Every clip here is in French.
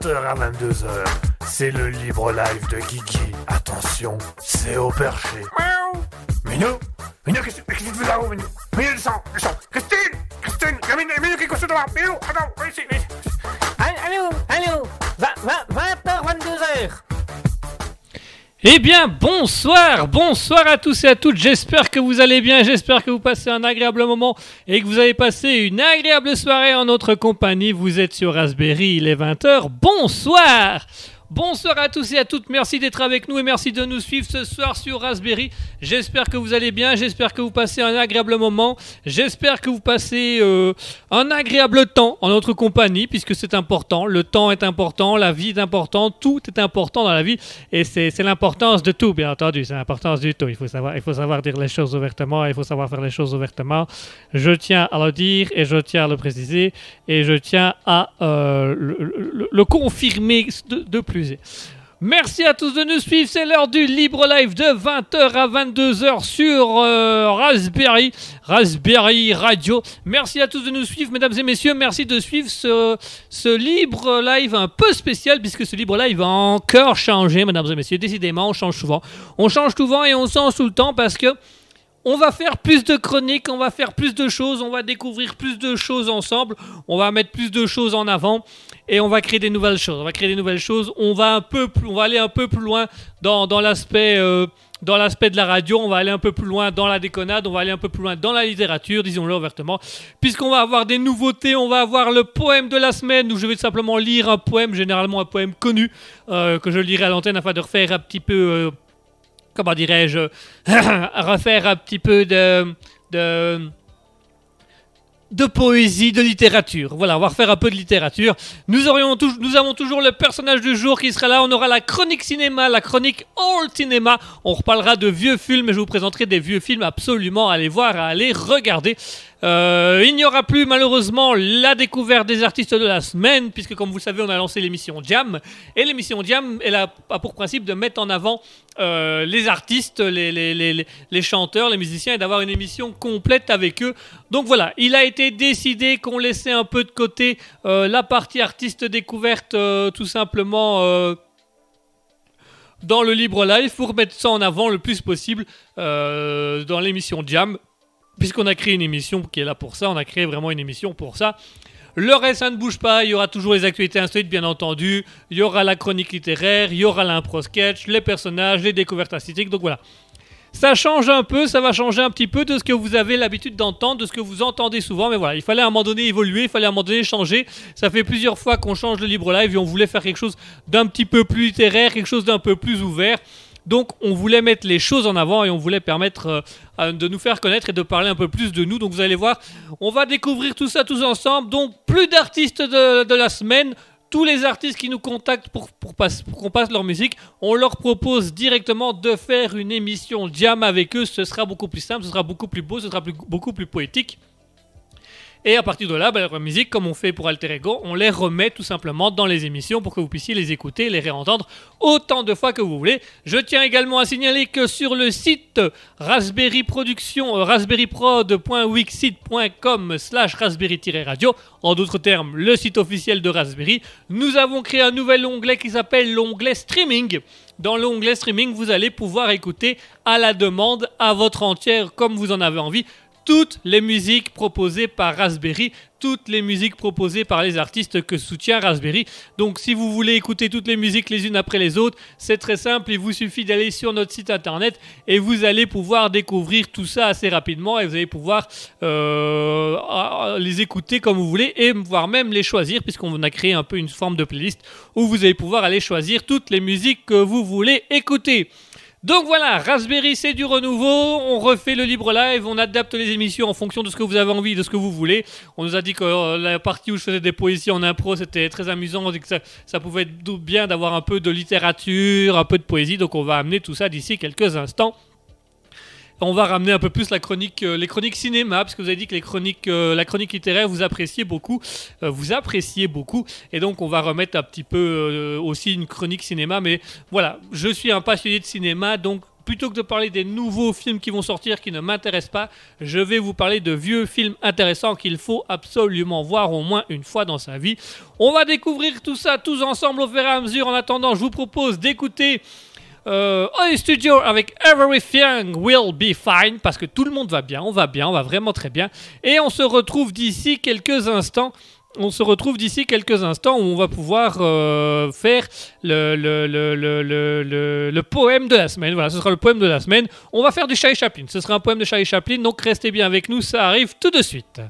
le mercredi de 20h à 22h. C'est le libre live de Guigui. Attention, c'est au perché. Miaou Minou Minou, qu'est-ce que tu fais là-haut, Minou? Minou, descends, descends Christine Christine Minou, Minou, qui est couché devant Minou, attends, ici, ici. Eh bien, bonsoir, bonsoir à tous et à toutes. J'espère que vous allez bien, j'espère que vous passez un agréable moment et que vous avez passé une agréable soirée en notre compagnie. Vous êtes sur Raspberry, il est 20h. Bonsoir Bonsoir à tous et à toutes, merci d'être avec nous et merci de nous suivre ce soir sur Raspberry. J'espère que vous allez bien, j'espère que vous passez un agréable moment, j'espère que vous passez euh, un agréable temps en notre compagnie puisque c'est important, le temps est important, la vie est importante, tout est important dans la vie et c'est l'importance de tout bien entendu, c'est l'importance du tout. Il faut, savoir, dire les choses ouvertement, il faut savoir faire les choses ouvertement. Je tiens à le dire et je tiens à le préciser et je tiens à euh, le, confirmer de plus. Merci à tous de nous suivre. C'est l'heure du libre live de 20h à 22h sur euh, Raspberry, Raspberry Radio. Merci à tous de nous suivre, mesdames et messieurs. Merci de suivre ce, ce libre live un peu spécial puisque ce libre live a encore changé, mesdames et messieurs. Décidément, on change souvent. On change souvent et on sent sous le temps parce que on va faire plus de chroniques, on va faire plus de choses, on va découvrir plus de choses ensemble, on va mettre plus de choses en avant et on va créer des nouvelles choses. On va créer des nouvelles choses. On va un peu plus, on va aller un peu plus loin dans, dans l'aspect euh, dans l'aspect de la radio. On va aller un peu plus loin dans la déconnade. On va aller un peu plus loin dans la littérature, disons-le ouvertement, puisqu'on va avoir des nouveautés. On va avoir le poème de la semaine où je vais simplement lire un poème, généralement un poème connu euh, que je lirai à l'antenne afin de refaire un petit peu. euh, comment dirais-je, refaire un petit peu de, de, poésie, de littérature. Voilà, on va refaire un peu de littérature. Nous, aurions avons toujours le personnage du jour qui sera là. On aura la chronique cinéma, la chronique All Cinéma. On reparlera de vieux films et je vous présenterai des vieux films absolument à aller voir, à aller regarder. Euh, il n'y aura plus malheureusement la découverte des artistes de la semaine, puisque comme vous le savez, on a lancé l'émission Jam. Et l'émission Jam, elle a, pour principe de mettre en avant euh, les artistes, les, chanteurs, les musiciens, et d'avoir une émission complète avec eux. Donc voilà, il a été décidé qu'on laissait un peu de côté euh, la partie artiste découverte, tout simplement. dans le libre live pour mettre ça en avant le plus possible dans l'émission Jam puisqu'on a créé une émission qui est là pour ça, on a créé vraiment une émission pour ça. Le reste, ça ne bouge pas. Il y aura toujours les actualités insolites, bien entendu. Il y aura la chronique littéraire, il y aura l'impro sketch, les personnages, les découvertes artistiques. Donc voilà. Ça change un peu, ça va changer un petit peu de ce que vous avez l'habitude d'entendre, de ce que vous entendez souvent. Mais voilà, il fallait à un moment donné évoluer, il fallait à un moment donné changer. Ça fait plusieurs fois qu'on change le libre live et on voulait faire quelque chose d'un petit peu plus littéraire, quelque chose d'un peu plus ouvert. Donc on voulait mettre les choses en avant et on voulait permettre euh, de nous faire connaître et de parler un peu plus de nous. Donc vous allez voir, on va découvrir tout ça tous ensemble. Donc plus d'artistes de, la semaine. Tous les artistes qui nous contactent pour, qu'on passe leur musique, on leur propose directement de faire une émission jam avec eux. Ce sera beaucoup plus simple, ce sera beaucoup plus beau, ce sera beaucoup plus poétique. Et à partir de là, bah, leur musique, comme on fait pour Alter Ego, on les remet tout simplement dans les émissions pour que vous puissiez les écouter, les réentendre autant de fois que vous voulez. Je tiens également à signaler que sur le site Raspberry Production, euh, raspberryprod.wixsite.com slash raspberry-radio, en d'autres termes, le site officiel de Raspberry, nous avons créé un nouvel onglet qui s'appelle l'onglet Streaming. Dans l'onglet Streaming, vous allez pouvoir écouter à la demande, à votre entière, comme vous en avez envie, toutes les musiques proposées par Raspberry, toutes les musiques proposées par les artistes que soutient Raspberry. Donc si vous voulez écouter toutes les musiques les unes après les autres, c'est très simple, il vous suffit d'aller sur notre site internet et vous allez pouvoir découvrir tout ça assez rapidement et vous allez pouvoir euh, les écouter comme vous voulez et voire même les choisir puisqu'on a créé un peu une forme de playlist où vous allez pouvoir aller choisir toutes les musiques que vous voulez écouter. Donc voilà, Raspberry c'est du renouveau, on refait le libre live, on adapte les émissions en fonction de ce que vous avez envie, de ce que vous voulez. On nous a dit que euh, la partie où je faisais des poésies en impro c'était très amusant, on dit que ça, ça pouvait être bien d'avoir un peu de littérature, un peu de poésie, donc on va amener tout ça d'ici quelques instants. On va ramener un peu plus la chronique, euh, les chroniques cinéma, parce que vous avez dit que les chroniques, euh, la chronique littéraire vous appréciez beaucoup, euh, vous appréciez beaucoup, et donc on va remettre un petit peu aussi une chronique cinéma. Mais voilà, je suis un passionné de cinéma, donc plutôt que de parler des nouveaux films qui vont sortir qui ne m'intéressent pas, je vais vous parler de vieux films intéressants qu'il faut absolument voir au moins une fois dans sa vie. On va découvrir tout ça tous ensemble au fur et à mesure. En attendant, je vous propose d'écouter euh, On Studio avec Everything Will Be Fine parce que tout le monde va bien, on va bien, on va vraiment très bien. Et on se retrouve d'ici quelques instants. On se retrouve d'ici quelques instants où on va pouvoir euh, faire le, le, le, le, poème de la semaine. Voilà, ce sera le poème de la semaine. On va faire du Charlie Chaplin. Ce sera un poème de Charlie Chaplin, donc restez bien avec nous, ça arrive tout de suite.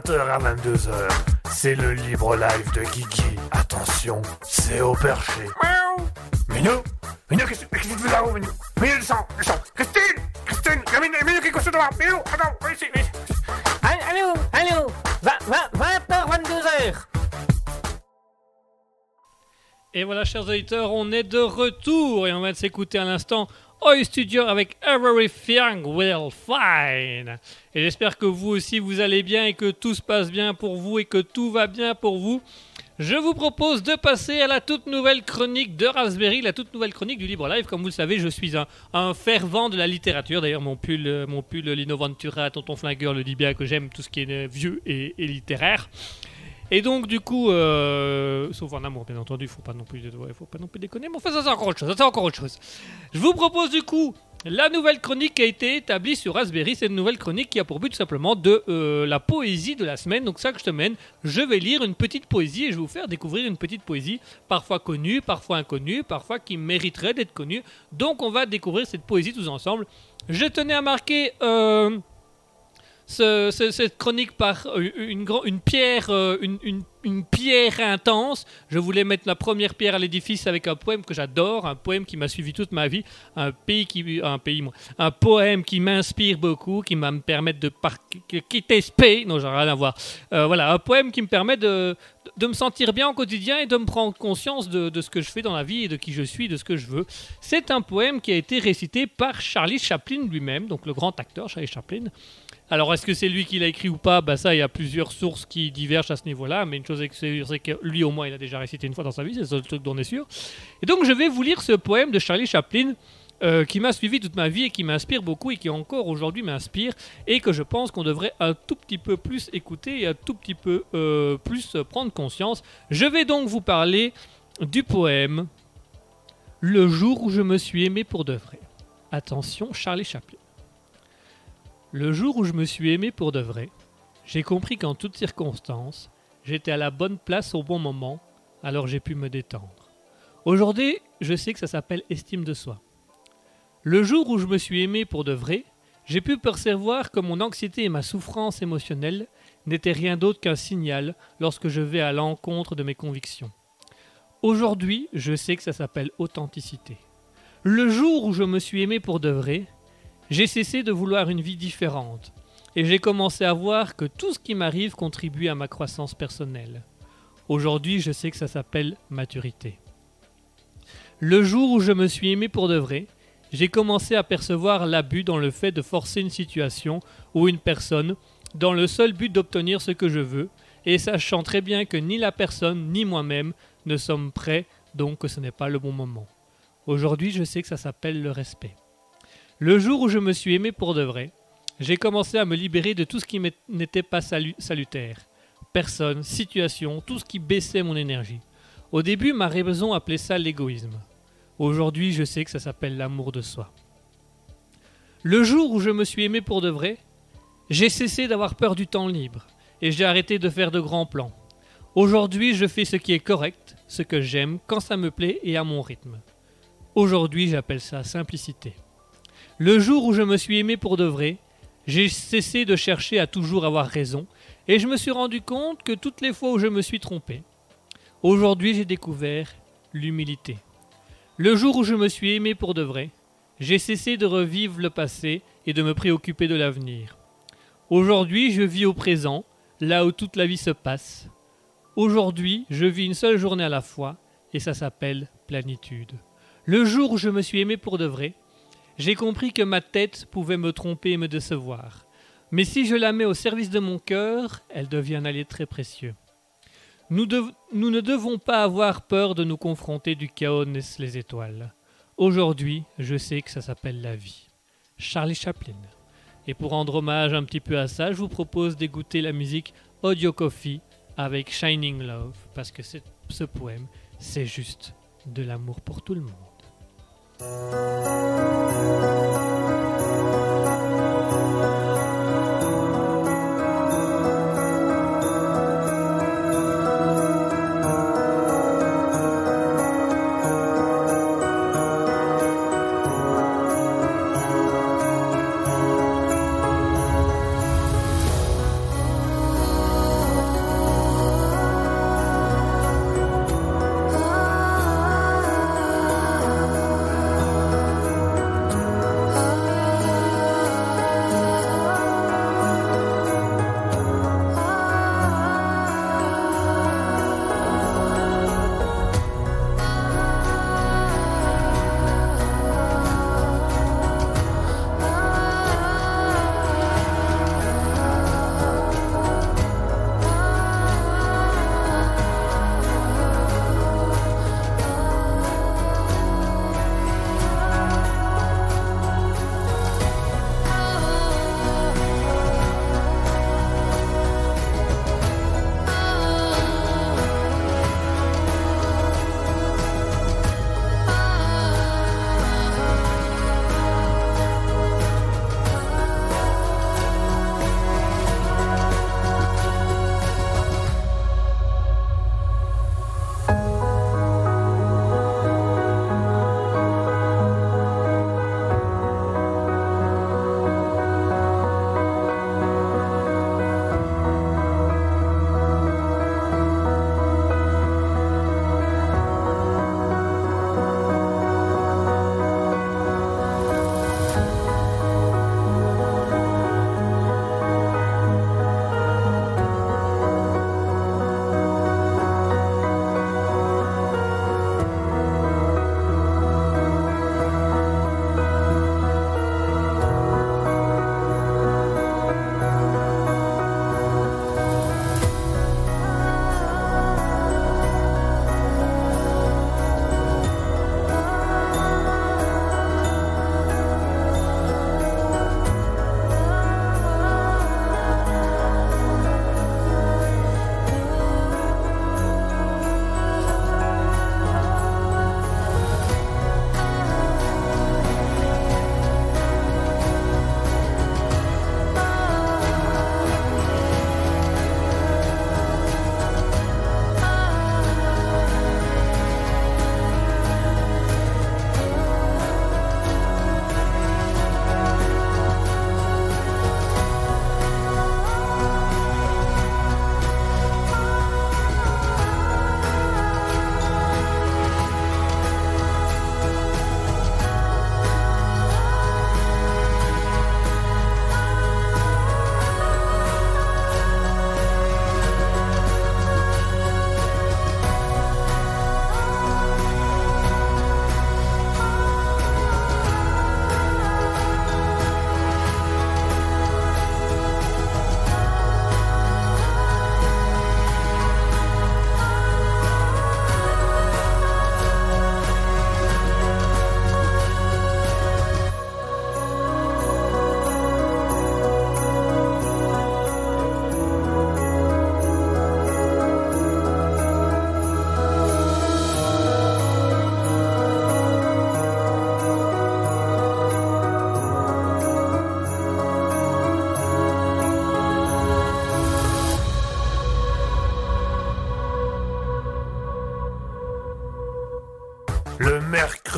20h à 22h. c'est le libre live de Guigui. Attention, c'est au perché. Miaou. Minou Minou, qu'est-ce qu'est-ce que tu fais là-haut, Minou Minou, descends, descends Christine Christine Minou, Minou, qu'est-ce que tu dois Minou, attends, viens ici, viens ici. Allô, allô, 20h, 22h. Et voilà, chers auditeurs, on est de retour et on va s'écouter à l'instant Oi Studio avec Everything Will Fine. Et j'espère que vous aussi vous allez bien et que tout se passe bien pour vous et que tout va bien pour vous. Je vous propose de passer à la toute nouvelle chronique de Raspberry, la toute nouvelle chronique du Libre Live. Comme vous le savez, je suis un, fervent de la littérature. D'ailleurs, mon pull, mon pull Lino Ventura, Tonton Flingueur le dit bien que j'aime tout ce qui est euh, vieux et littéraire. Et donc, du coup, euh, sauf en amour, bien entendu, faut pas non plus, ouais, faut pas non plus déconner. Mais enfin, ça c'est encore autre chose. Ça c'est encore autre chose. Je vous propose du coup la nouvelle chronique qui a été établie sur Raspberry. C'est une nouvelle chronique qui a pour but tout simplement de euh, la poésie de la semaine. Donc chaque semaine, je vais lire une petite poésie et je vais vous faire découvrir une petite poésie, parfois connue, parfois inconnue, parfois qui mériterait d'être connue. Donc on va découvrir cette poésie tous ensemble. Je tenais à marquer. euh, ce- ce- cette chronique par euh, une, une pierre, euh, une, une- pierre intense. Je voulais mettre la première pierre à l'édifice avec un poème que j'adore, un poème qui m'a suivi toute ma vie, un pays qui, un pays, un poème qui m'inspire beaucoup, qui va me permettre de quitter ce pays. Non, j'ai rien à voir. Euh, voilà, un poème qui me permet de, de me sentir bien au quotidien et de me prendre conscience de, de ce que je fais dans la vie et de qui je suis, de ce que je veux. C'est un poème qui a été récité par Charlie Chaplin lui-même, donc le grand acteur Charlie Chaplin. Alors, est-ce que c'est lui qui l'a écrit ou pas? Bah ça, il y a plusieurs sources qui divergent à ce niveau-là, mais une chose est sûre, c'est que lui, au moins, il a déjà récité une fois dans sa vie, c'est le seul truc dont on est sûr. Et donc, je vais vous lire ce poème de Charlie Chaplin, euh, qui m'a suivi toute ma vie et qui m'inspire beaucoup et qui encore aujourd'hui m'inspire, et que je pense qu'on devrait un tout petit peu plus écouter et un tout petit peu euh, plus prendre conscience. Je vais donc vous parler du poème Le jour où je me suis aimé pour de vrai. Attention, Charlie Chaplin. Le jour où je me suis aimé pour de vrai, j'ai compris qu'en toutes circonstances, j'étais à la bonne place au bon moment, alors j'ai pu me détendre. Aujourd'hui, je sais que ça s'appelle estime de soi. Le jour où je me suis aimé pour de vrai, j'ai pu percevoir que mon anxiété et ma souffrance émotionnelle n'étaient rien d'autre qu'un signal lorsque je vais à l'encontre de mes convictions. Aujourd'hui, je sais que ça s'appelle authenticité. Le jour où je me suis aimé pour de vrai, j'ai cessé de vouloir une vie différente et j'ai commencé à voir que tout ce qui m'arrive contribue à ma croissance personnelle. Aujourd'hui, je sais que ça s'appelle maturité. Le jour où je me suis aimé pour de vrai, j'ai commencé à percevoir l'abus dans le fait de forcer une situation ou une personne dans le seul but d'obtenir ce que je veux, et sachant très bien que ni la personne ni moi-même ne sommes prêts, donc que ce n'est pas le bon moment. Aujourd'hui, je sais que ça s'appelle le respect. Le jour où je me suis aimé pour de vrai, j'ai commencé à me libérer de tout ce qui n'était pas salu- salutaire. Personne, situation, tout ce qui baissait mon énergie. Au début, ma raison appelait ça l'égoïsme. Aujourd'hui, je sais que ça s'appelle l'amour de soi. Le jour où je me suis aimé pour de vrai, j'ai cessé d'avoir peur du temps libre et j'ai arrêté de faire de grands plans. Aujourd'hui, je fais ce qui est correct, ce que j'aime, quand ça me plaît et à mon rythme. Aujourd'hui, j'appelle ça simplicité. Le jour où je me suis aimé pour de vrai, j'ai cessé de chercher à toujours avoir raison et je me suis rendu compte que toutes les fois où je me suis trompé, aujourd'hui j'ai découvert l'humilité. Le jour où je me suis aimé pour de vrai, j'ai cessé de revivre le passé et de me préoccuper de l'avenir. Aujourd'hui, je vis au présent, là où toute la vie se passe. Aujourd'hui, je vis une seule journée à la fois, et ça s'appelle plénitude. Le jour où je me suis aimé pour de vrai, j'ai compris que ma tête pouvait me tromper et me décevoir. Mais si je la mets au service de mon cœur, elle devient un allié très précieux. Nous, ne devons pas avoir peur de nous confronter du chaos naissent les étoiles. Aujourd'hui, je sais que ça s'appelle la vie. Charlie Chaplin. Et pour rendre hommage un petit peu à ça, je vous propose d'écouter la musique Audio Coffee avec Shining Love, parce que ce poème, c'est juste de l'amour pour tout le monde. Música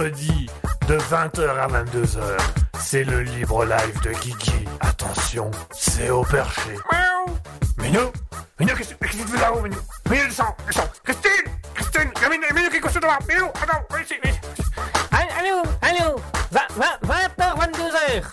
mercredi de 20h à 22h. C'est le libre live de Kiki. Attention, c'est au perché. Miaou. Minou Minou, qu'est-ce que tu fais là-haut, Minou? Minou, descend, descend. Christine Christine Minou, Minou, qui est couché devant Minou, attends, viens ici, viens ici. Allô, allô 20h, 22h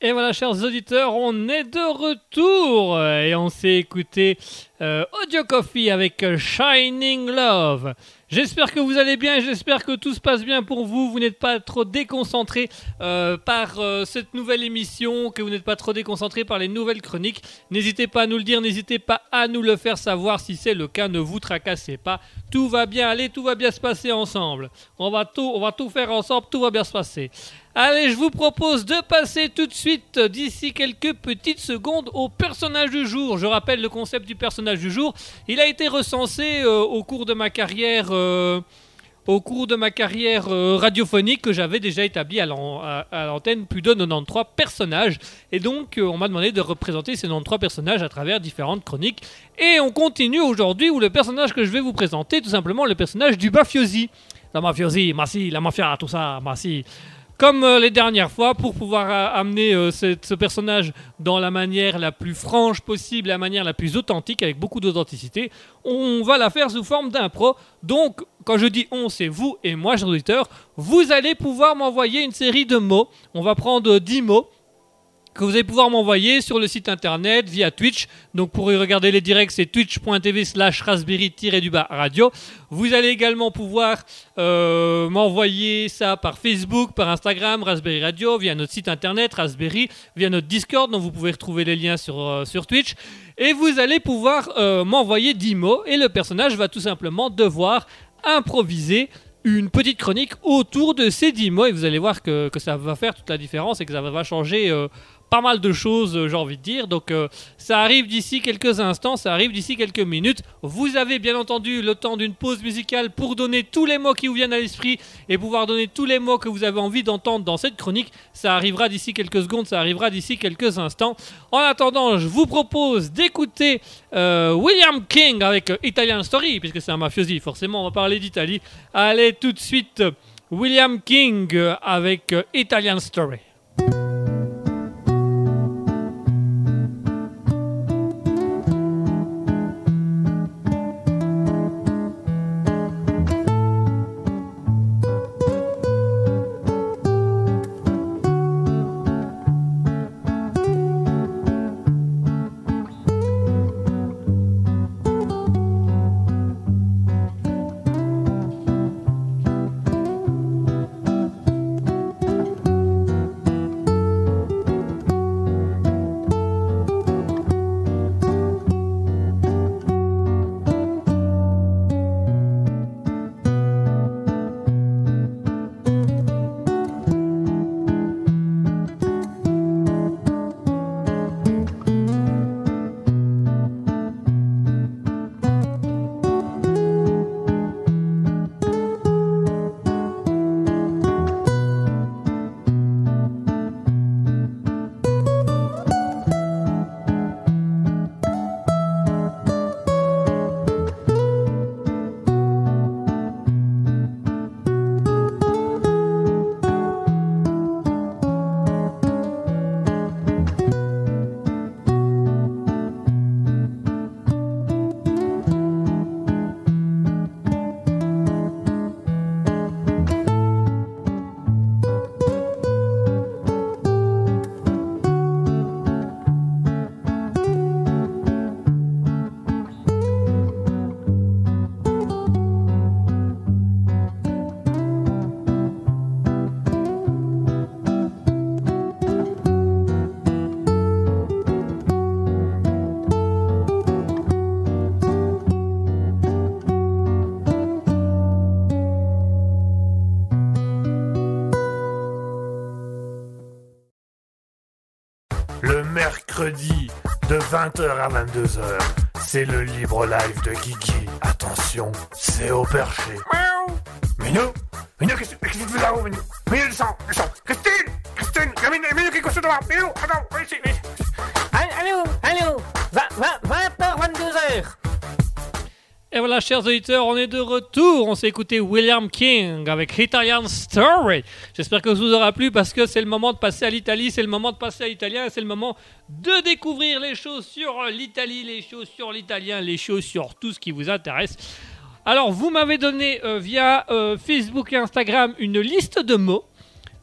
Et voilà, chers auditeurs, on est de retour et on s'est écouté euh, Audio Coffee avec euh, Shining Love. J'espère que vous allez bien, j'espère que tout se passe bien pour vous. Vous n'êtes pas trop déconcentré euh, par euh, cette nouvelle émission, que vous n'êtes pas trop déconcentré par les nouvelles chroniques. N'hésitez pas à nous le dire, n'hésitez pas à nous le faire savoir si c'est le cas. Ne vous tracassez pas. Tout va bien aller, tout va bien se passer ensemble. On va tout, on va tout faire ensemble, tout va bien se passer. Allez, je vous propose de passer tout de suite, d'ici quelques petites secondes, au personnage du jour. Je rappelle le concept du personnage du jour. Il a été recensé euh, au cours de ma carrière. euh, au cours de ma carrière euh, radiophonique que j'avais déjà établi à l'an- à à l'antenne plus de 93 personnages. Et donc, euh, on m'a demandé de représenter ces 93 personnages à travers différentes chroniques. Et on continue aujourd'hui où le personnage que je vais vous présenter, tout simplement le personnage du mafiosi. La mafiosi, ma si, la mafia, tout ça, ma si. Comme euh, les dernières fois, pour pouvoir euh, amener euh, ce, personnage dans la manière la plus franche possible, la manière la plus authentique, avec beaucoup d'authenticité, on va la faire sous forme d'impro. Donc, quand je dis on, c'est vous et moi, chers auditeurs, vous allez pouvoir m'envoyer une série de mots. On va prendre euh, 10 mots que vous allez pouvoir m'envoyer sur le site internet via Twitch. Donc pour y regarder les directs, c'est twitch.tv slash raspberry-du-bas radio. Vous allez également pouvoir euh, m'envoyer ça par Facebook, par Instagram, Raspberry Radio, via notre site internet Raspberry, via notre Discord, dont vous pouvez retrouver les liens sur, euh, sur Twitch. Et vous allez pouvoir euh, m'envoyer 10 mots et le personnage va tout simplement devoir improviser une petite chronique autour de ces 10 mots et vous allez voir que, que ça va faire toute la différence et que ça va changer pas mal de choses, euh, j'ai envie de dire. Donc euh, ça arrive d'ici quelques instants, ça arrive d'ici quelques minutes. Vous avez bien entendu le temps d'une pause musicale pour donner tous les mots qui vous viennent à l'esprit et pouvoir donner tous les mots que vous avez envie d'entendre dans cette chronique. Ça arrivera d'ici quelques secondes, ça arrivera d'ici quelques instants. En attendant, je vous propose d'écouter euh, William King avec Italian Story, puisque c'est un mafiosi, forcément on va parler d'Italie. Allez tout de suite, William King avec Italian Story. 22h. Auditeurs, on est de retour. On s'est écouté William King avec Italian Story. J'espère que ça vous aura plu parce que c'est le moment de passer à l'Italie, c'est le moment de passer à l'italien, c'est le moment de découvrir les choses sur l'Italie, les choses sur l'italien, les choses sur tout ce qui vous intéresse. Alors, vous m'avez donné euh, via euh, Facebook et Instagram une liste de mots.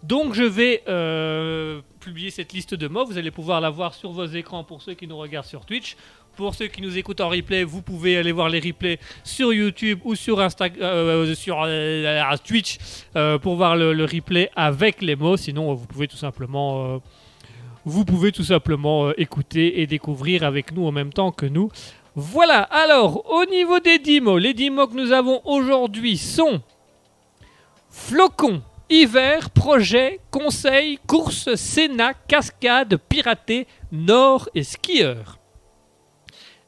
Donc, je vais euh, publier cette liste de mots. Vous allez pouvoir la voir sur vos écrans pour ceux qui nous regardent sur Twitch. Pour ceux qui nous écoutent en replay, vous pouvez aller voir les replays sur YouTube ou sur, euh, sur euh, Twitch euh, pour voir le, replay avec les mots. Sinon, euh, vous pouvez tout simplement, euh, vous pouvez tout simplement euh, écouter et découvrir avec nous en même temps que nous. Voilà. Alors, au niveau des 10 mots, les 10 mots que nous avons aujourd'hui sont flocon, hiver, projet, conseil, course, sénat, cascade, piraté, nord et skieur.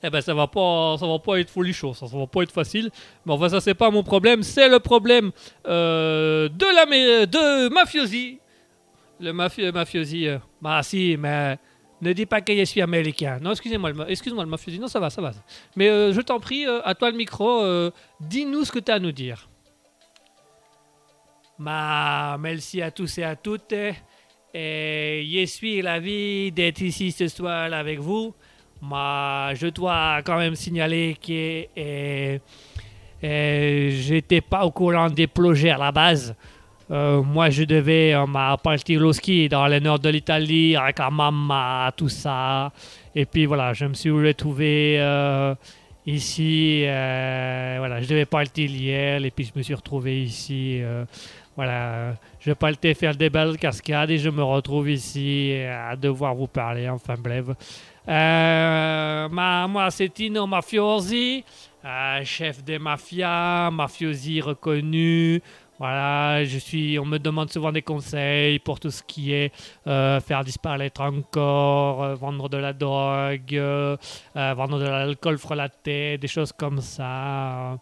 Eh ben ça va pas, ça va pas être folichon, ça, ça va pas être facile. Mais enfin ça c'est pas mon problème, c'est le problème euh, de la de mafiosi. Le mafi- mafiosi. euh, bah si, mais ne dis pas que je suis américain. Non, excusez-moi, excuse-moi le mafiosi. Non, ça va, ça va. Mais euh, je t'en prie, euh, à toi le micro. euh, Dis-nous ce que tu as à nous dire. Ma merci à tous et à toutes. Et je suis ravi d'être ici ce soir avec vous. Je dois quand même signaler que euh, euh, j'étais pas au courant des projets à la base. Euh, moi, je devais euh, m'a partir au ski dans le nord de l'Italie avec la maman, tout ça. Et puis voilà, je me suis retrouvé ici. voilà, je devais partir hier et puis je me suis retrouvé ici. voilà, je partais faire des belles cascades et je me retrouve ici à devoir vous parler. Enfin bref. Euh, ma- moi, c'est Tino Mafiosi, euh, chef des mafias, mafiosi reconnu. Voilà, je suis. On me demande souvent des conseils pour tout ce qui est euh, faire disparaître un corps, euh, vendre de la drogue, vendre de l'alcool frelaté, des choses comme ça.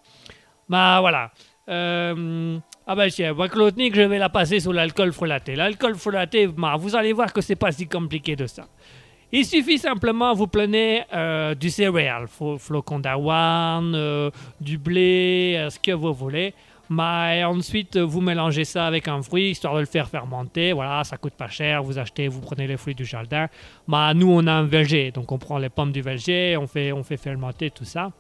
Bah voilà. Ah ben tiens, moi je vais la passer sur l'alcool frelaté. L'alcool frelaté, bah, vous allez voir que c'est pas si compliqué de ça. Il suffit simplement, vous prenez euh, du céréal, flo- flocons d'avoine, euh, du blé, euh, ce que vous voulez. Mais ensuite, vous mélangez ça avec un fruit, histoire de le faire fermenter. Voilà, ça coûte pas cher. Vous achetez, vous prenez les fruits du jardin. Mais nous, on a un verger, donc on prend les pommes du verger, on fait, on fait fermenter tout ça.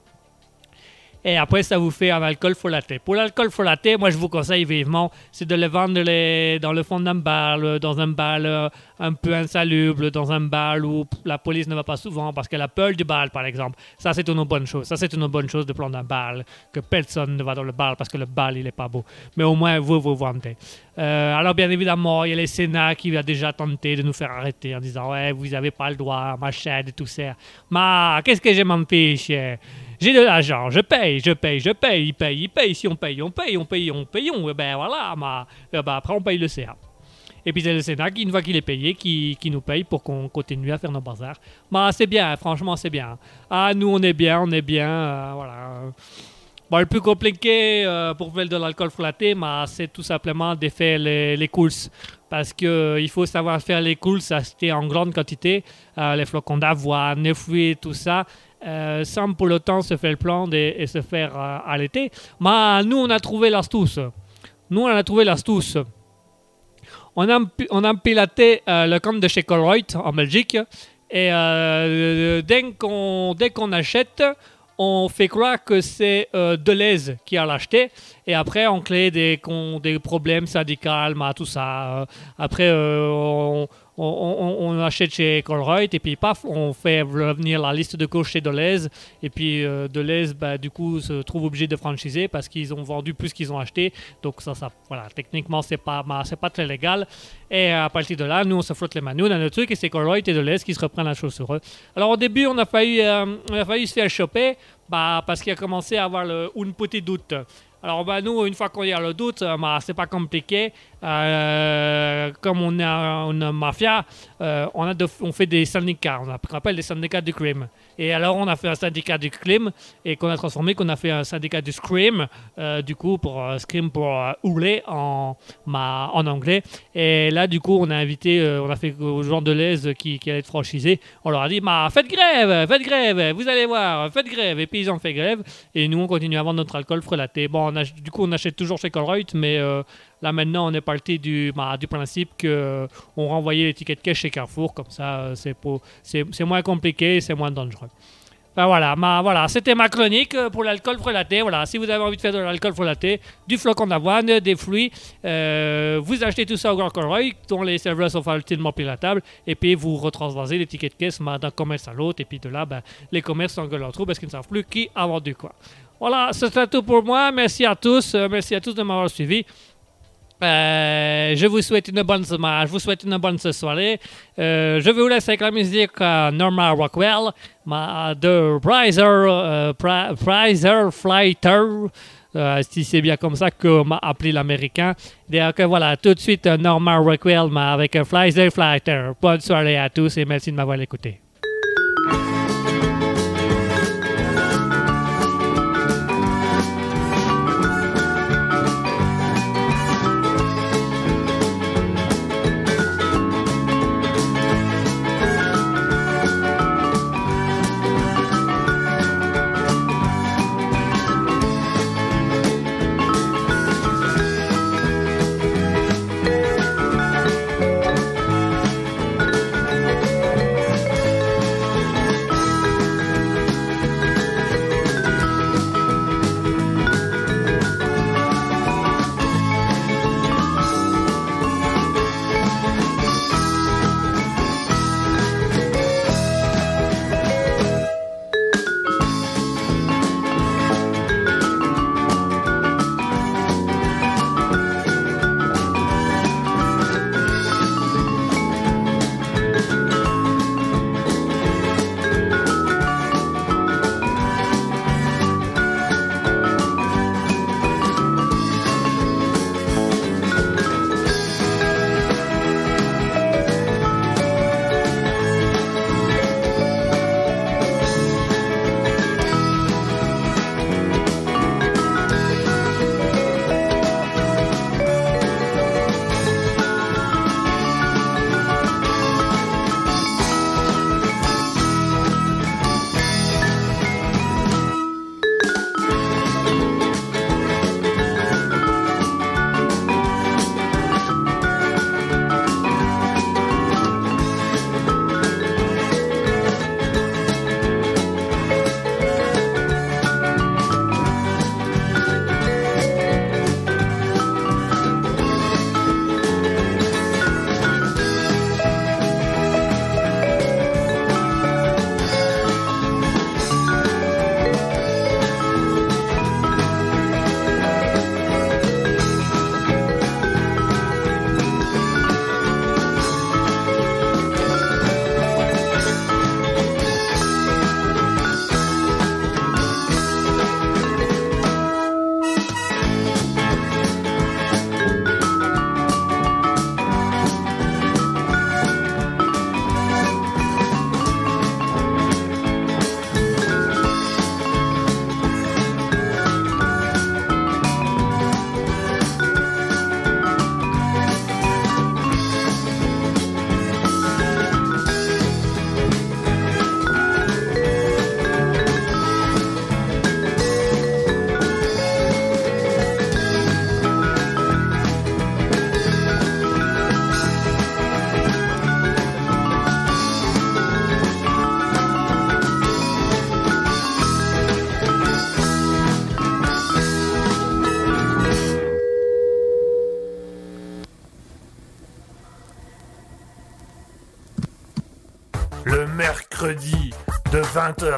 Et après, ça vous fait un alcool frelaté. Pour l'alcool frelaté, moi, je vous conseille vivement, c'est de le vendre dans le fond d'un bar, dans un euh, un peu insalubre, dans un bar où la police ne va pas souvent parce qu'elle a peur du bar, par exemple. Ça, c'est une bonne chose. Ça, c'est une bonne chose de prendre un bar, que personne ne va dans le bar parce que le bar, il est pas beau. Mais au moins, vous, vous vendez. Euh, alors, bien évidemment, il y a les Sénats qui a déjà tenté de nous faire arrêter en disant Ouais, vous n'avez pas le droit, machin, et tout ça. Mais qu'est-ce que je m'en fiche? J'ai de l'argent, je paye, je paye, je paye, il paye, il paye. Si on paye, on paye, on paye, on paye, on, ben voilà, mais, eh ben après on paye le CA. Et puis c'est le Sénat qui, une fois qu'il est payé, qui, qui nous paye pour qu'on continue à faire nos bazars. Mais c'est bien, franchement c'est bien. Ah, nous on est bien, on est bien, euh, voilà. Bon, le plus compliqué euh, pour faire de l'alcool frelaté, mais c'est tout simplement de faire les, les courses. Parce qu'il faut savoir faire les courses, acheter en grande quantité, euh, les flocons d'avoine, les fruits, tout ça, euh, sans pour le temps se faire le plan et se faire euh, arrêter. Mais nous, on a trouvé l'astuce. Nous, on a trouvé l'astuce. On a, on euh, le compte de chez Colruyt en Belgique. Et euh, dès qu'on achète, on fait croire que c'est euh, Deleuze qui a l'acheté. Et après, on crée des, des problèmes syndicaux, tout ça. Après, on, on, achète chez Colruyt et puis paf, on fait revenir la liste de courses chez Deleuze. Et puis euh, Deleuze, bah, du coup, se trouve obligé de franchiser parce qu'ils ont vendu plus qu'ils ont acheté. Donc ça, voilà, techniquement, c'est pas, bah, c'est pas très légal. Et à partir de là, nous, on se frotte les mains. Nous, on a notre truc et c'est Colruyt et Deleuze qui se reprennent la chose sur eux. Alors au début, on a failli, euh, on a failli se faire choper bah, parce qu'il a commencé à avoir une petite doute. Alors bah nous, une fois qu'on y a le doute, euh, bah, c'est pas compliqué. Euh, comme on est une mafia, euh, on, a on fait des syndicats, on appelle des syndicats du crime. Et alors on a fait un syndicat du crime et qu'on a transformé, qu'on a fait un syndicat du scream, du coup pour scream pour hurler en, ma- en anglais. Et là du coup on a invité, on a fait aux gens de l'Aise qui, allaient être franchisés, on leur a dit bah, faites grève, faites grève, vous allez voir, faites grève. Et puis ils ont fait grève et nous on continue à vendre notre alcool frelaté. Du coup on achète toujours chez Colruyt, mais euh, Là maintenant, on est parti du, bah, principe que euh, renvoyait l'étiquette cash chez Carrefour, comme ça, euh, c'est moins compliqué, c'est moins dangereux. Enfin voilà, ma, voilà, c'était ma chronique pour l'alcool frelaté. Voilà, si vous avez envie de faire de l'alcool frelaté, du flocon d'avoine, des fruits, vous achetez tout ça au Grand Colroy, dont les serveurs sont facilement pilatables, et puis vous retransvasez l'étiquette caisse bah, d'un commerce à l'autre, et puis de là, ben, les commerces s'engueulent entre eux parce qu'ils ne savent plus qui a vendu quoi. Voilà, c'est tout pour moi. Merci à tous, euh, merci à tous de m'avoir suivi. Euh, je vous souhaite une bonne semaine, je vous souhaite une bonne soirée. Euh, je vous laisse avec la musique euh, Norma Rockwell de Prizer, euh, Pri- Prizer Flighter. Si c'est bien comme ça qu'on m'a appelé l'américain. Donc voilà, tout de suite Norma Rockwell avec Prizer Flighter. Bonne soirée à tous et merci de m'avoir écouté.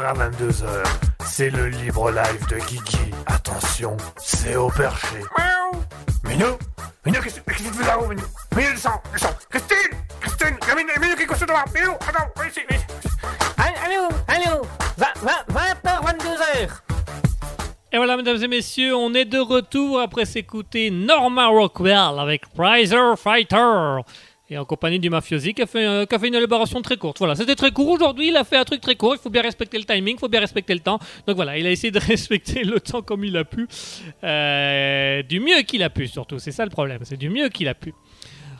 À 22h, c'est le libre live de Guigui. Attention, c'est au perché. Miaou Minou Minou, qu'est-ce que tu fais là-haut, Minou? Minou, descends, descends Christine Christine Minou, Minou, qu'est-ce que tu fais là Minou, attends, viens ici, viens ici Allô, allô, 20h, 22h. Et voilà, voilà, mesdames et messieurs, on est de retour après s'écouter Norma Rockwell avec Prizer Fighter. En compagnie du mafiosi qui a fait, euh, qui a fait une élaboration très courte. Voilà, c'était très court aujourd'hui, il a fait un truc très court, il faut bien respecter le timing, il faut bien respecter le temps. Donc voilà, il a essayé de respecter le temps comme il a pu. Euh, du mieux qu'il a pu surtout, c'est ça le problème, c'est du mieux qu'il a pu.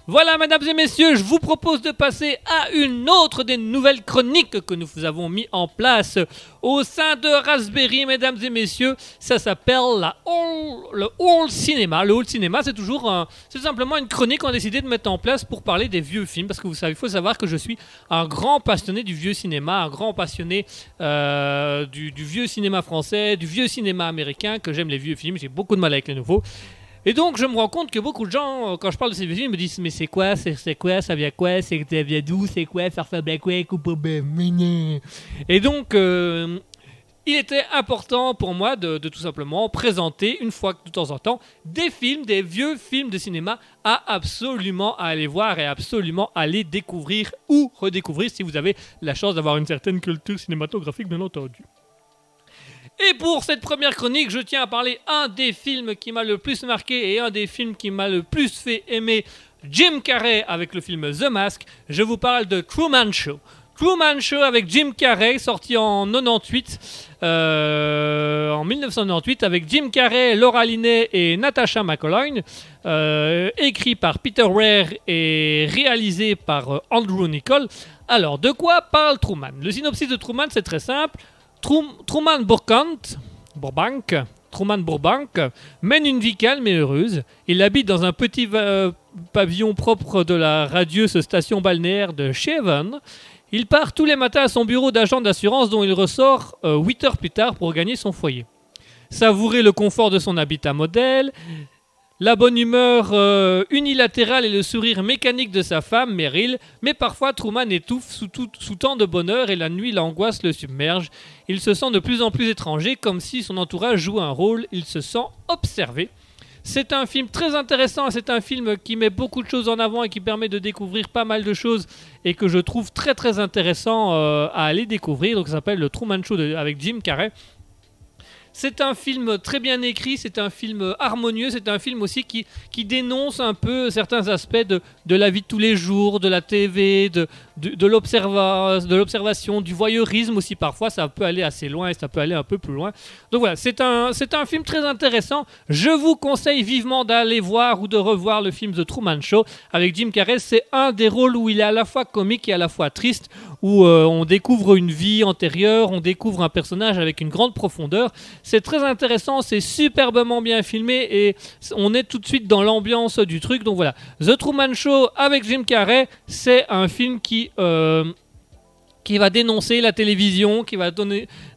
Voilà, mesdames et messieurs, je vous propose de passer à une autre des nouvelles chroniques que nous avons mis en place au sein de Raspberry, mesdames et messieurs. Ça s'appelle le All Cinéma. Le All Cinéma, c'est toujours c'est simplement une chronique qu'on a décidé de mettre en place pour parler des vieux films. Parce que vous savez, il faut savoir que je suis un grand passionné du vieux cinéma, un grand passionné euh, du, du vieux cinéma français, du vieux cinéma américain, que j'aime les vieux films. J'ai beaucoup de mal avec les nouveaux. Et donc, je me rends compte que beaucoup de gens, euh, quand je parle de ces films, me disent Mais c'est quoi C'est quoi Ça vient quoi C'est ça vient d'où C'est quoi ressemble à quoi Et donc, euh, il était important pour moi de, de tout simplement présenter, une fois de temps en temps, des films, des vieux films de cinéma à absolument aller voir et absolument aller découvrir ou redécouvrir si vous avez la chance d'avoir une certaine culture cinématographique, bien entendu. Et pour cette première chronique, je tiens à parler un des films qui m'a le plus marqué et un des films qui m'a le plus fait aimer Jim Carrey avec le film The Mask. Je vous parle de Truman Show. Truman Show avec Jim Carrey, sorti en 98, euh, en 1998, avec Jim Carrey, Laura Linney et Natasha McElhone, euh, écrit par Peter Weir et réalisé par euh, Andrew Nichol. Alors, de quoi parle Truman? Le synopsis de Truman, c'est très simple. Trum- Truman Burkant, Burbank, Truman Burbank mène une vie calme et heureuse. Il habite dans un petit euh, pavillon propre de la radieuse station balnéaire de Shaven. Il part tous les matins à son bureau d'agent d'assurance dont il ressort 8 heures plus tard pour gagner son foyer. Savourer le confort de son habitat modèle, la bonne humeur euh, unilatérale et le sourire mécanique de sa femme, Meryl, mais parfois Truman étouffe sous, tant de bonheur et la nuit l'angoisse le submerge. Il se sent de plus en plus étranger, comme si son entourage jouait un rôle, il se sent observé. C'est un film très intéressant, c'est un film qui met beaucoup de choses en avant et qui permet de découvrir pas mal de choses et que je trouve très très intéressant euh, à aller découvrir. Donc ça s'appelle le Truman Show avec Jim Carrey. C'est un film très bien écrit, c'est un film harmonieux, c'est un film aussi qui, qui dénonce un peu certains aspects de, de la vie de tous les jours, de la TV, de, de, de l'observa- de l'observation, du voyeurisme aussi parfois, ça peut aller assez loin et ça peut aller un peu plus loin. Donc voilà, c'est un, un film très intéressant. Je vous conseille vivement d'aller voir ou de revoir le film The Truman Show avec Jim Carrey. C'est un des rôles où il est à la fois comique et à la fois triste, où euh, on découvre une vie antérieure, on découvre un personnage avec une grande profondeur. C'est très intéressant, c'est superbement bien filmé et on est tout de suite dans l'ambiance du truc. Donc voilà, The Truman Show avec Jim Carrey, c'est un film qui euh, qui va dénoncer la télévision, qui va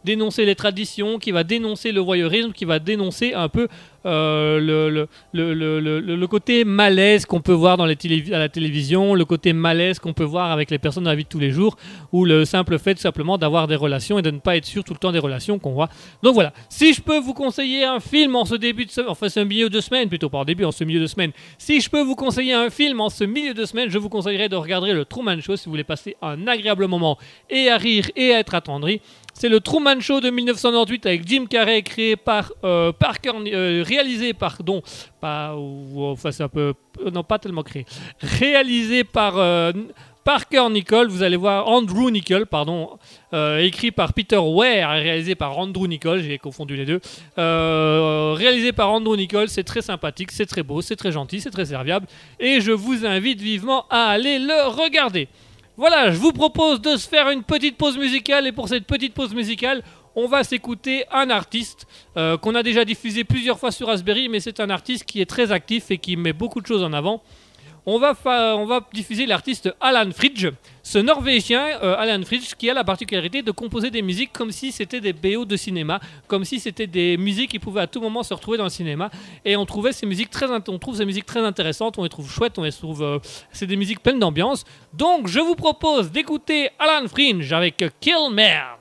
dénoncer les traditions, qui va dénoncer le voyeurisme, qui va dénoncer un peu le, le, le, côté malaise qu'on peut voir dans les à la télévision, le côté malaise qu'on peut voir avec les personnes dans la vie de tous les jours, ou le simple fait simplement d'avoir des relations et de ne pas être sûr tout le temps des relations qu'on voit. Donc voilà, si je peux vous conseiller un film en ce début de semaine, enfin milieu de semaine plutôt, pas en début, en ce milieu de semaine, si je peux vous conseiller un film en ce milieu de semaine, je vous conseillerais de regarder le Truman Show si vous voulez passer un agréable moment et à rire et à être attendri. C'est le Truman Show de 1998 avec Jim Carrey, créé par euh, Parker, euh, réalisé pardon, pas, ou- enfin c'est un peu, euh, non pas tellement créé, réalisé par Parker Nicole. Vous allez voir Andrew Nicole, pardon, écrit par Peter Ware, réalisé par Andrew Nicole. J'ai confondu les deux. Réalisé par Andrew Nicole, c'est très sympathique, c'est très beau, c'est très gentil, c'est très serviable, et je vous invite vivement à aller le regarder. Voilà, je vous propose de se faire une petite pause musicale et pour cette petite pause musicale, on va s'écouter un artiste euh, qu'on a déjà diffusé plusieurs fois sur Raspberry, mais c'est un artiste qui est très actif et qui met beaucoup de choses en avant. On va, diffuser l'artiste Alan Fridge, ce Norvégien euh, Alan Fridge qui a la particularité de composer des musiques comme si c'était des BO de cinéma, comme si c'était des musiques qui pouvaient à tout moment se retrouver dans le cinéma. Et on trouvait ces musiques très, on trouve ces musiques très intéressantes, on les trouve chouettes, on les trouve, euh, c'est des musiques pleines d'ambiance. Donc je vous propose d'écouter Alan Fringe avec Kill Merde.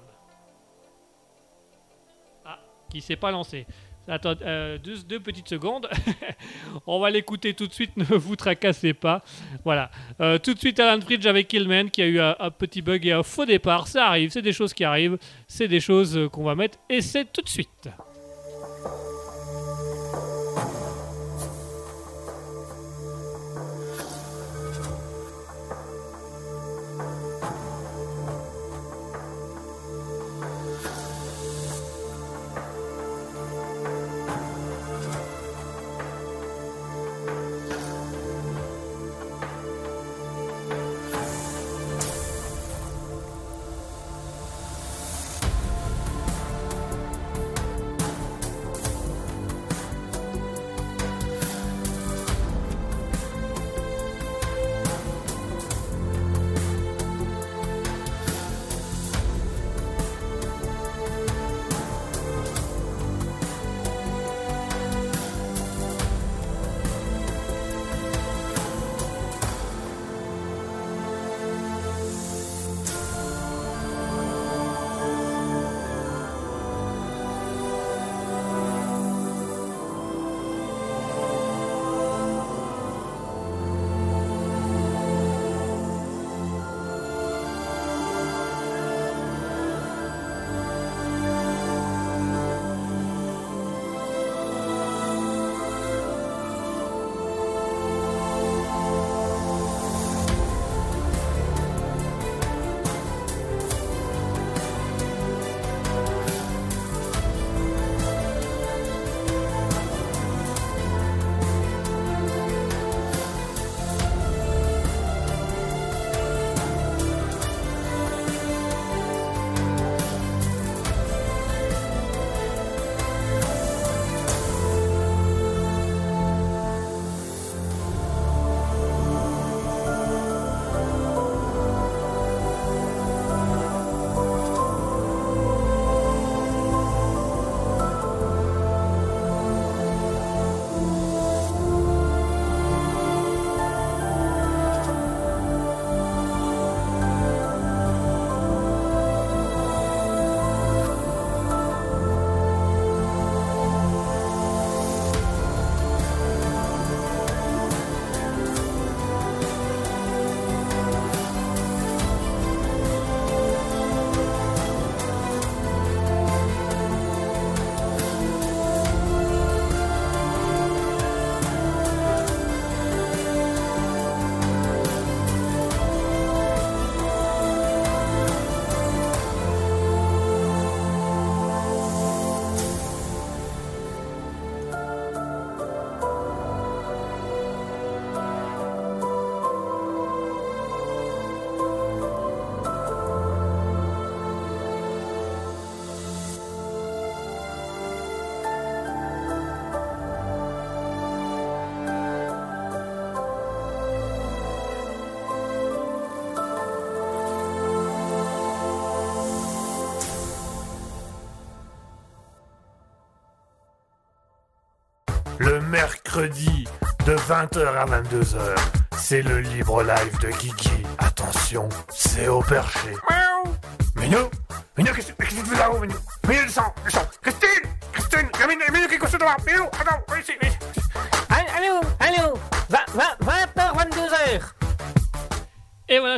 Ah, qui s'est pas lancé. Attends, euh, deux, petites secondes. On va l'écouter tout de suite, ne vous tracassez pas. Voilà. Euh, tout de suite, Alan Fridge avec Killman qui a eu un, un petit bug et un faux départ. Ça arrive, c'est des choses qui arrivent. C'est des choses qu'on va mettre et c'est tout de suite. Mercredi de 20h à 22h. C'est le libre live de Kiki. Attention, c'est au perché.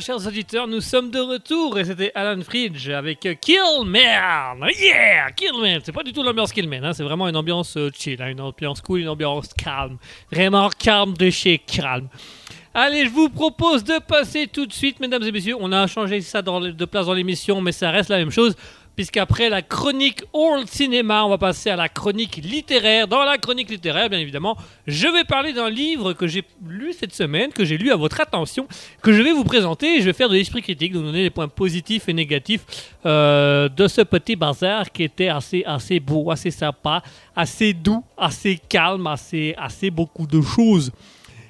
Chers auditeurs, nous sommes de retour et c'était Alan Fridge avec Killman. Yeah, Killman. C'est pas du tout l'ambiance Killman, hein, c'est vraiment une ambiance euh, chill, hein, une ambiance cool, une ambiance calme, vraiment calme de chez calme. Allez, je vous propose de passer tout de suite, mesdames et messieurs. On a changé ça de place dans l'émission, mais ça reste la même chose. Puisqu'après la chronique Old Cinéma, on va passer à la chronique littéraire. Dans la chronique littéraire, bien évidemment, je vais parler d'un livre que j'ai lu cette semaine, que j'ai lu à votre attention, que je vais vous présenter. et Je vais faire de l'esprit critique, vous donner les points positifs et négatifs euh, de ce petit bazar qui était assez, assez beau, assez sympa, assez doux, assez calme, assez, assez beaucoup de choses.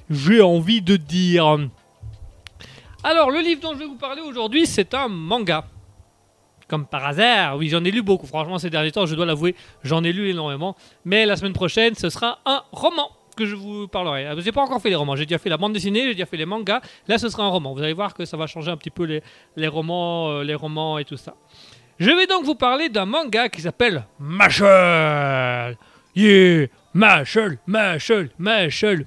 J'ai envie de dire. Alors, le livre dont je vais vous parler aujourd'hui, c'est un manga. Comme par hasard, oui, j'en ai lu beaucoup. Franchement, ces derniers temps, je dois l'avouer, j'en ai lu énormément. Mais la semaine prochaine, ce sera un roman que je vous parlerai. Euh, J'ai pas encore fait les romans. J'ai déjà fait la bande dessinée, j'ai déjà fait les mangas. Là, ce sera un roman. Vous allez voir que ça va changer un petit peu les, les romans, euh, les romans et tout ça. Je vais donc vous parler d'un manga qui s'appelle Machel. Yeah, Machel, Machel, Machel.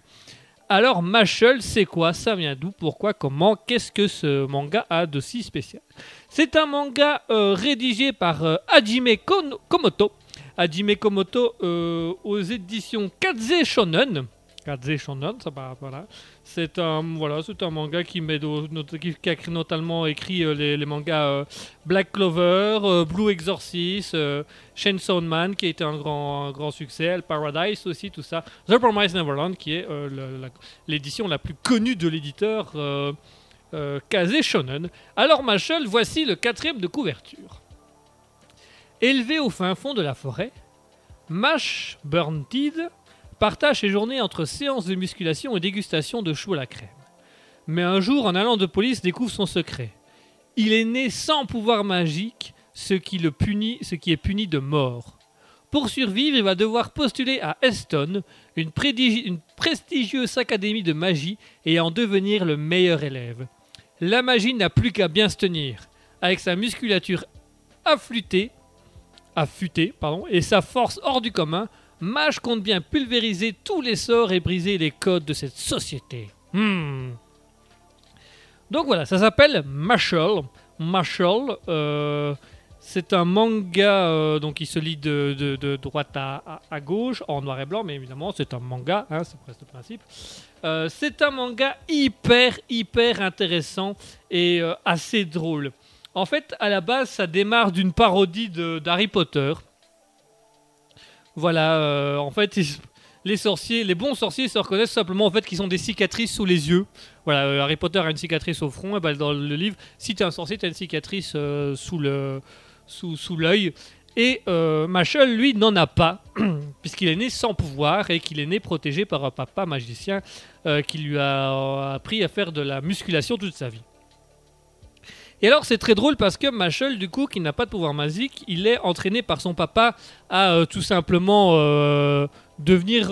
Alors, Machel, c'est quoi? Ça vient d'où? Pourquoi? Comment? Qu'est-ce que ce manga a de si spécial? C'est un manga euh, rédigé par euh, Hajime Komoto. Hajime Komoto euh, aux éditions Kaze Shonen. Kaze Shonen, ça va, voilà. C'est un, voilà, un manga qui, met a notamment écrit euh, les, mangas Black Clover, Blue Exorcist, Chainsaw Man qui a été un grand, grand succès, Paradise aussi, tout ça. The Promised Neverland qui est l'édition la, plus connue de l'éditeur euh, Kaze Shonen. Alors Machel, voici le quatrième de couverture. Élevé au fin fond de la forêt, Mash Burnted partage ses journées entre séances de musculation et dégustation de choux à la crème. Mais un jour, un allant de police découvre son secret. Il est né sans pouvoir magique, ce qui, le punit, ce qui est puni de mort. Pour survivre, il va devoir postuler à Eston, une prestigieuse académie de magie, et en devenir le meilleur élève. La magie n'a plus qu'à bien se tenir. Avec sa musculature affûtée, affûtée pardon, et sa force hors du commun, Mage compte bien pulvériser tous les sorts et briser les codes de cette société. Hmm. Donc voilà, ça s'appelle Mashal. Mashal, euh, c'est un manga euh, donc qui se lit de, droite à gauche, en noir et blanc, mais évidemment c'est un manga, hein, c'est presque le principe. Euh, c'est un manga hyper, hyper intéressant et euh, assez drôle. En fait, à la base, ça démarre d'une parodie d'Harry Potter. Voilà, euh, en fait, les sorciers, les bons sorciers se reconnaissent simplement en fait qu'ils ont des cicatrices sous les yeux. Voilà, Harry Potter a une cicatrice au front, et ben, dans le livre, si tu es un sorcier, tu as une cicatrice sous le sous, sous l'œil. Et euh, Machel, lui, n'en a pas, puisqu'il est né sans pouvoir et qu'il est né protégé par un papa magicien euh, qui lui a euh, appris à faire de la musculation toute sa vie. Et alors c'est très drôle parce que Machel, du coup, qui n'a pas de pouvoir magique, il est entraîné par son papa à tout simplement devenir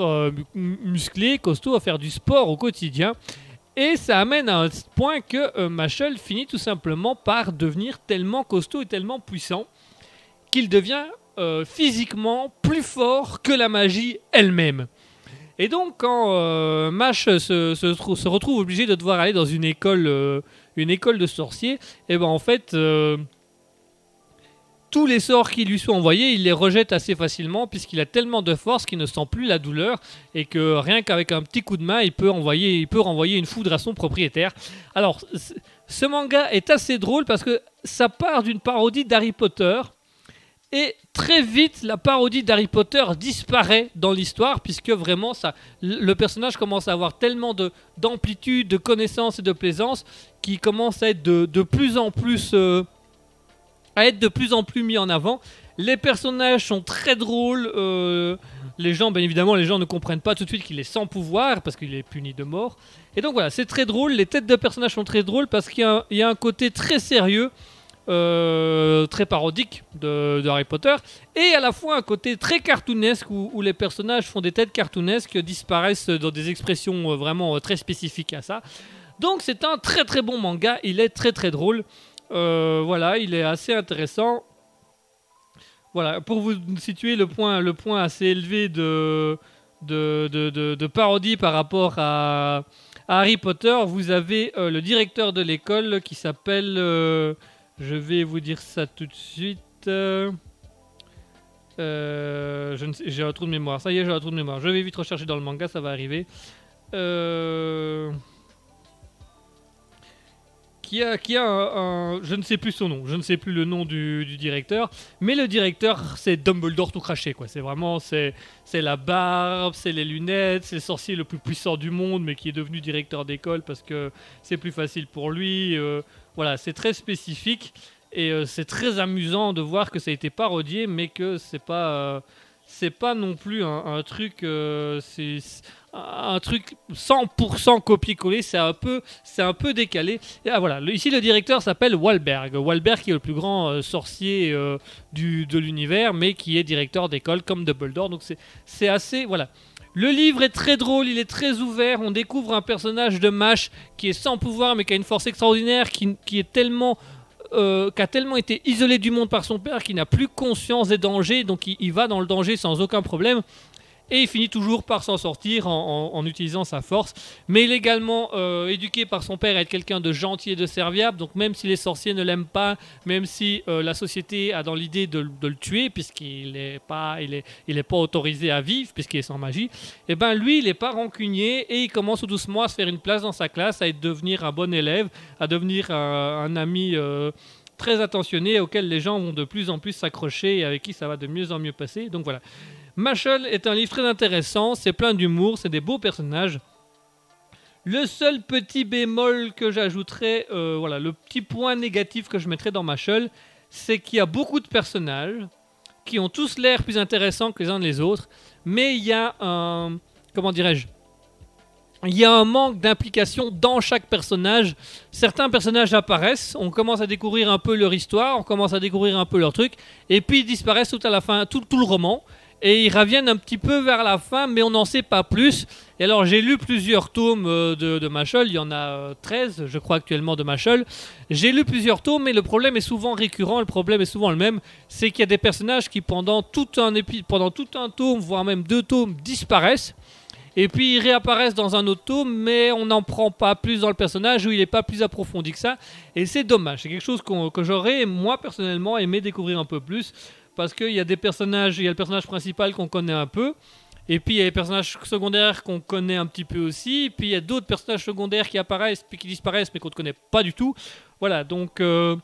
mu- musclé, costaud, à faire du sport au quotidien. Et ça amène à un point que Machel finit tout simplement par devenir tellement costaud et tellement puissant qu'il devient euh, physiquement plus fort que la magie elle-même. Et donc quand euh, Mash se, se trou- se retrouve obligé de devoir aller dans une école, euh, une école de sorciers, et ben en fait tous les sorts qui lui sont envoyés, il les rejette assez facilement puisqu'il a tellement de force qu'il ne sent plus la douleur et que rien qu'avec un petit coup de main, il peut envoyer, il peut renvoyer une foudre à son propriétaire. Alors, ce manga est assez drôle parce que ça part d'une parodie d'Harry Potter et très vite la parodie d'Harry Potter disparaît dans l'histoire puisque vraiment le personnage commence à avoir tellement de d'amplitude, de connaissances et de plaisance qu'il commence à être de, plus en plus euh, à être de plus en plus mis en avant. Les personnages sont très drôles. euh, les gens, bien évidemment, les gens ne comprennent pas tout de suite qu'il est sans pouvoir parce qu'il est puni de mort. Et donc voilà, c'est très drôle. Les têtes de personnages sont très drôles parce qu'il y a un côté très sérieux euh, très parodique de, Harry Potter, et à la fois un côté très cartoonesque où, les personnages font des têtes cartoonesques, disparaissent dans des expressions euh, vraiment euh, très spécifiques à ça. Donc c'est un très très bon manga, il est très très drôle. Voilà, il est assez intéressant. Voilà, pour vous situer le point, le point assez élevé de, de, de, parodie par rapport à, Harry Potter, vous avez le directeur de l'école qui s'appelle. Je vais vous dire ça tout de suite. euh, j'ai un trou de mémoire. Ça y est, j'ai un trou de mémoire. Je vais vite rechercher dans le manga, ça va arriver. Euh, Qui a, qui a un, Je ne sais plus son nom. Je ne sais plus le nom du, directeur. Mais le directeur, c'est Dumbledore tout craché. quoi. C'est vraiment. C'est la barbe, c'est les lunettes, c'est le sorcier le plus puissant du monde, mais qui est devenu directeur d'école parce que c'est plus facile pour lui. euh, voilà, c'est très spécifique. Et euh, c'est très amusant de voir que ça a été parodié, mais que c'est pas, euh, c'est pas non plus un, truc, euh, c'est un truc 100% copier-coller. C'est un peu, c'est un peu décalé. Et, ah, voilà, ici le directeur s'appelle Wahlberg. Wahlberg qui est le plus grand sorcier du, de l'univers, mais qui est directeur d'école comme Dumbledore. Donc c'est assez, voilà. Le livre est très drôle, il est très ouvert. On découvre un personnage de Mash qui est sans pouvoir, mais qui a une force extraordinaire, qui, tellement euh, a tellement été isolé du monde par son père qu'il n'a plus conscience des dangers, donc il va dans le danger sans aucun problème. Et il finit toujours par s'en sortir en, utilisant sa force. Mais il est également euh, éduqué par son père à être quelqu'un de gentil et de serviable. Donc même si les sorciers ne l'aiment pas, même si euh, la société a dans l'idée de, le- tuer, puisqu'il n'est pas, il est, il est pas autorisé à vivre, puisqu'il est sans magie, et ben lui, il n'est pas rancunier et il commence doucement à se faire une place dans sa classe, à être- devenir un bon élève, à devenir un, un ami euh, très attentionné auquel les gens vont de plus en plus s'accrocher et avec qui ça va de mieux en mieux passer. Donc voilà. Machel est un livre très intéressant, c'est plein d'humour, c'est des beaux personnages. Le seul petit bémol que j'ajouterais, euh, voilà, le petit point négatif que je mettrais dans Machel, c'est qu'il y a beaucoup de personnages qui ont tous l'air plus intéressants que les uns les autres, mais il y a un, comment dirais-je, il y a un manque d'implication dans chaque personnage. Certains personnages apparaissent, on commence à découvrir un peu leur histoire, on commence à découvrir un peu leur truc, et puis ils disparaissent tout à la fin, tout, tout le roman, et ils reviennent un petit peu vers la fin, mais on n'en sait pas plus. Et alors j'ai lu plusieurs tomes euh, de, Machel, il y en a euh, 13 je crois actuellement de Machel. J'ai lu plusieurs tomes, mais le problème est souvent récurrent, le problème est souvent le même, c'est qu'il y a des personnages qui pendant tout un, épi- pendant tout un tome, voire même deux tomes, disparaissent. Et puis ils réapparaissent dans un autre tome, mais on n'en prend pas plus dans le personnage ou il n'est pas plus approfondi que ça. Et c'est dommage. C'est quelque chose que j'aurais, moi personnellement, aimé découvrir un peu plus. Parce qu'il y a des personnages, il y a le personnage principal qu'on connaît un peu. Et puis il y a les personnages secondaires qu'on connaît un petit peu aussi. Puis il y a d'autres personnages secondaires qui apparaissent puis qui disparaissent mais qu'on ne connaît pas du tout. Voilà, donc euh,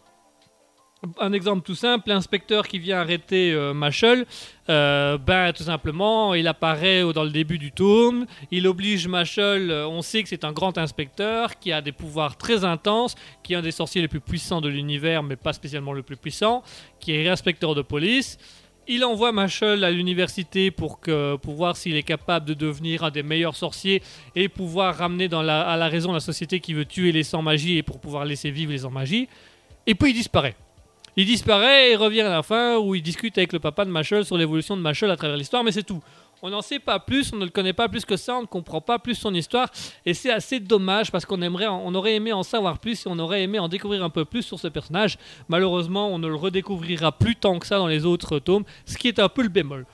un exemple tout simple, l'inspecteur qui vient arrêter euh, Machel, euh, ben tout simplement, il apparaît dans le début du tome, il oblige Machel, euh, on sait que c'est un grand inspecteur qui a des pouvoirs très intenses, qui est un des sorciers les plus puissants de l'univers, mais pas spécialement le plus puissant, qui est inspecteur de police. Il envoie Machel à l'université pour, que, pour voir s'il est capable de devenir un des meilleurs sorciers et pouvoir ramener à la raison la société qui veut tuer les sans-magie et pour pouvoir laisser vivre les sans-magie. Et puis il disparaît. Il disparaît et revient à la fin où il discute avec le papa de Machel sur l'évolution de Machel à travers l'histoire, mais c'est tout. On n'en sait pas plus, on ne le connaît pas plus que ça, on ne comprend pas plus son histoire, et c'est assez dommage parce qu'on on aurait aimé en savoir plus et on aurait aimé en découvrir un peu plus sur ce personnage. Malheureusement, on ne le redécouvrira plus tant que ça dans les autres tomes, ce qui est un peu le bémol.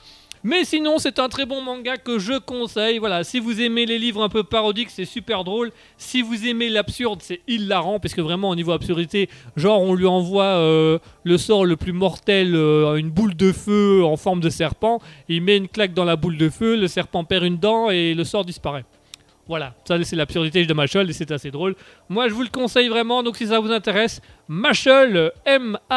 Mais sinon, c'est un très bon manga que je conseille. Voilà, si vous aimez les livres un peu parodiques, c'est super drôle. Si vous aimez l'absurde, c'est hilarant parce que vraiment au niveau absurdité, genre on lui envoie euh, le sort le plus mortel, euh, une boule de feu en forme de serpent. Il met une claque dans la boule de feu, le serpent perd une dent et le sort disparaît. Voilà, ça c'est l'absurdité de Machel et c'est assez drôle. Moi je vous le conseille vraiment, donc si ça vous intéresse, Machel, M-A-S-H-L-E,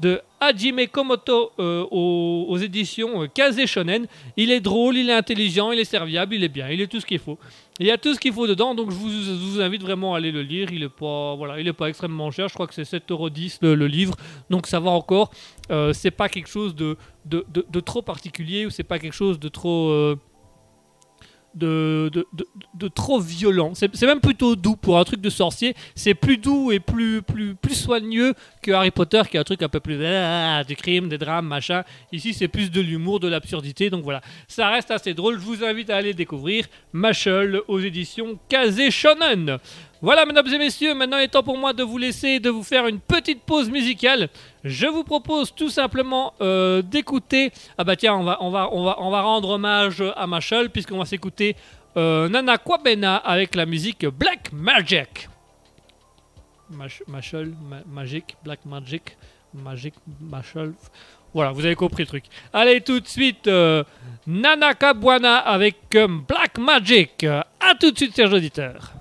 de Hajime Komoto euh, aux, éditions euh, Kaze Shonen. Il est drôle, il est intelligent, il est serviable, il est bien, il est tout ce qu'il faut. Il y a tout ce qu'il faut dedans, donc je vous, invite vraiment à aller le lire. Il est pas, voilà, pas extrêmement cher, je crois que c'est 7,10€ le, le livre, donc ça va encore. Euh, c'est pas quelque chose de, de, de- de trop particulier ou c'est pas quelque chose de trop. De, de, de- trop violent. C'est même plutôt doux pour un truc de sorcier. C'est plus doux et plus, plus, plus soigneux que Harry Potter, qui est un truc un peu plus ah, du crime, des drames, machin. Ici, c'est plus de l'humour, de l'absurdité. Donc voilà, ça reste assez drôle. Je vous invite à aller découvrir Mashal aux éditions Kazé Shonen. Voilà, mesdames et messieurs, maintenant il est temps pour moi de vous laisser et de vous faire une petite pause musicale. Je vous propose tout simplement euh, d'écouter. Ah bah tiens, on va, on va, on va, on va rendre hommage à Machel puisqu'on va s'écouter euh, Nana Kwabena avec la musique Black Magic. Mach- Magic, Black Magic, Magic, Machel. Voilà, vous avez compris le truc. Allez, tout de suite, euh, Nana Kabwana avec Black Magic. A tout de suite, chers auditeurs.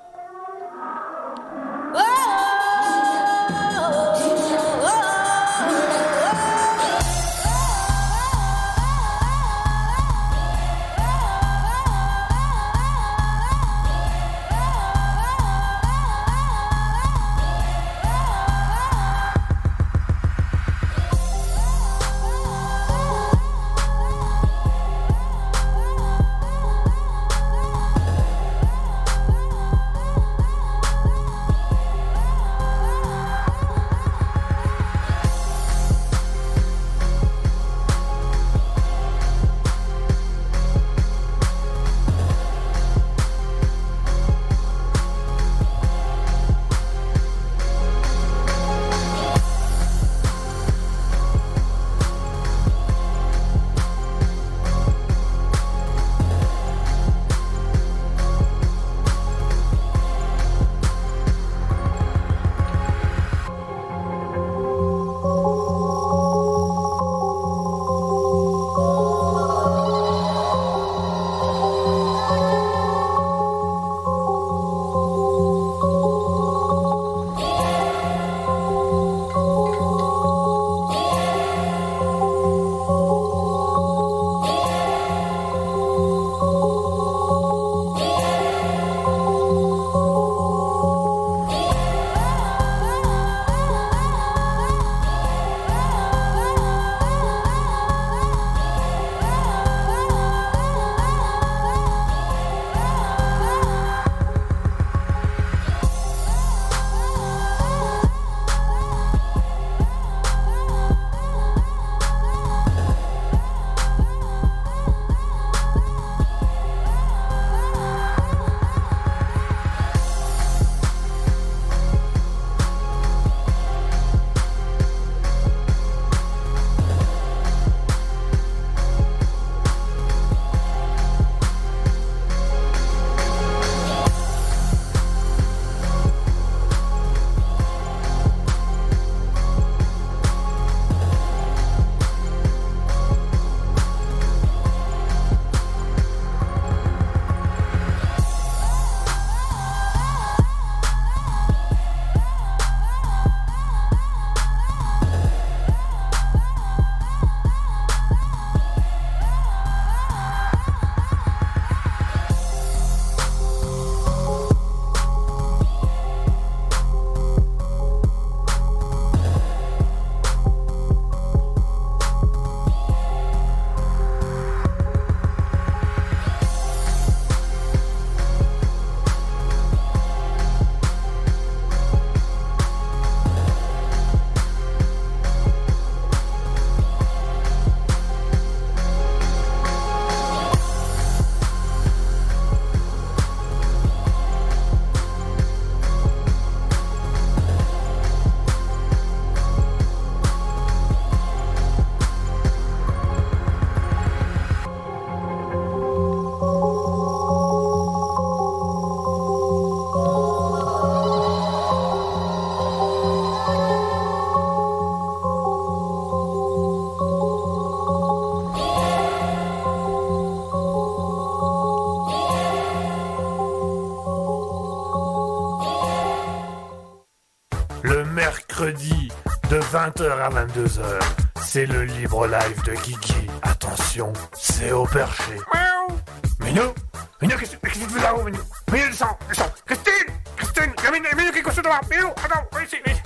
20h à 22h, c'est le libre live de Guigui. Attention, c'est au perché. Miaou Minou Minou, qu'est-ce qu'est-ce que tu fais là-haut, Minou? Minou, descends, descends Christine Christine Minou, Minou, qu'est-ce que tu là Minou, attends, viens ici, viens ici.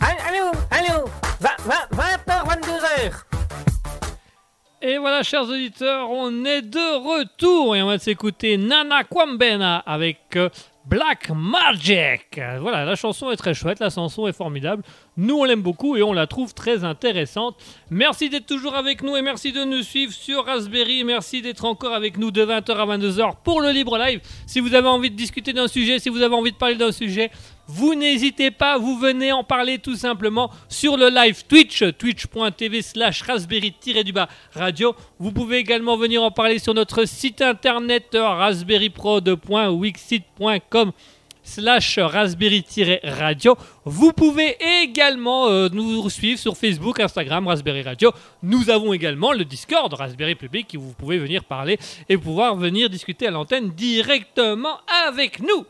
Allô, allô, 20, 20, 20h, 22h. Et voilà, chers auditeurs, on est de retour et on va s'écouter Nana Kwambena avec euh, Black Magic. Voilà, la chanson est très chouette, la chanson est formidable. Nous, on l'aime beaucoup et on la trouve très intéressante. Merci d'être toujours avec nous et merci de nous suivre sur Raspberry. Merci d'être encore avec nous de 20h à 22h pour le Libre Live. Si vous avez envie de discuter d'un sujet, si vous avez envie de parler d'un sujet, vous n'hésitez pas, vous venez en parler tout simplement sur le live Twitch, twitch.tv slash raspberry-du-bas radio. Vous pouvez également venir en parler sur notre site internet raspberryprod.wixit.com slash raspberry-radio. Vous pouvez également euh, nous suivre sur Facebook, Instagram, Raspberry Radio. Nous avons également le Discord Raspberry Public qui vous pouvez venir parler et pouvoir venir discuter à l'antenne directement avec nous.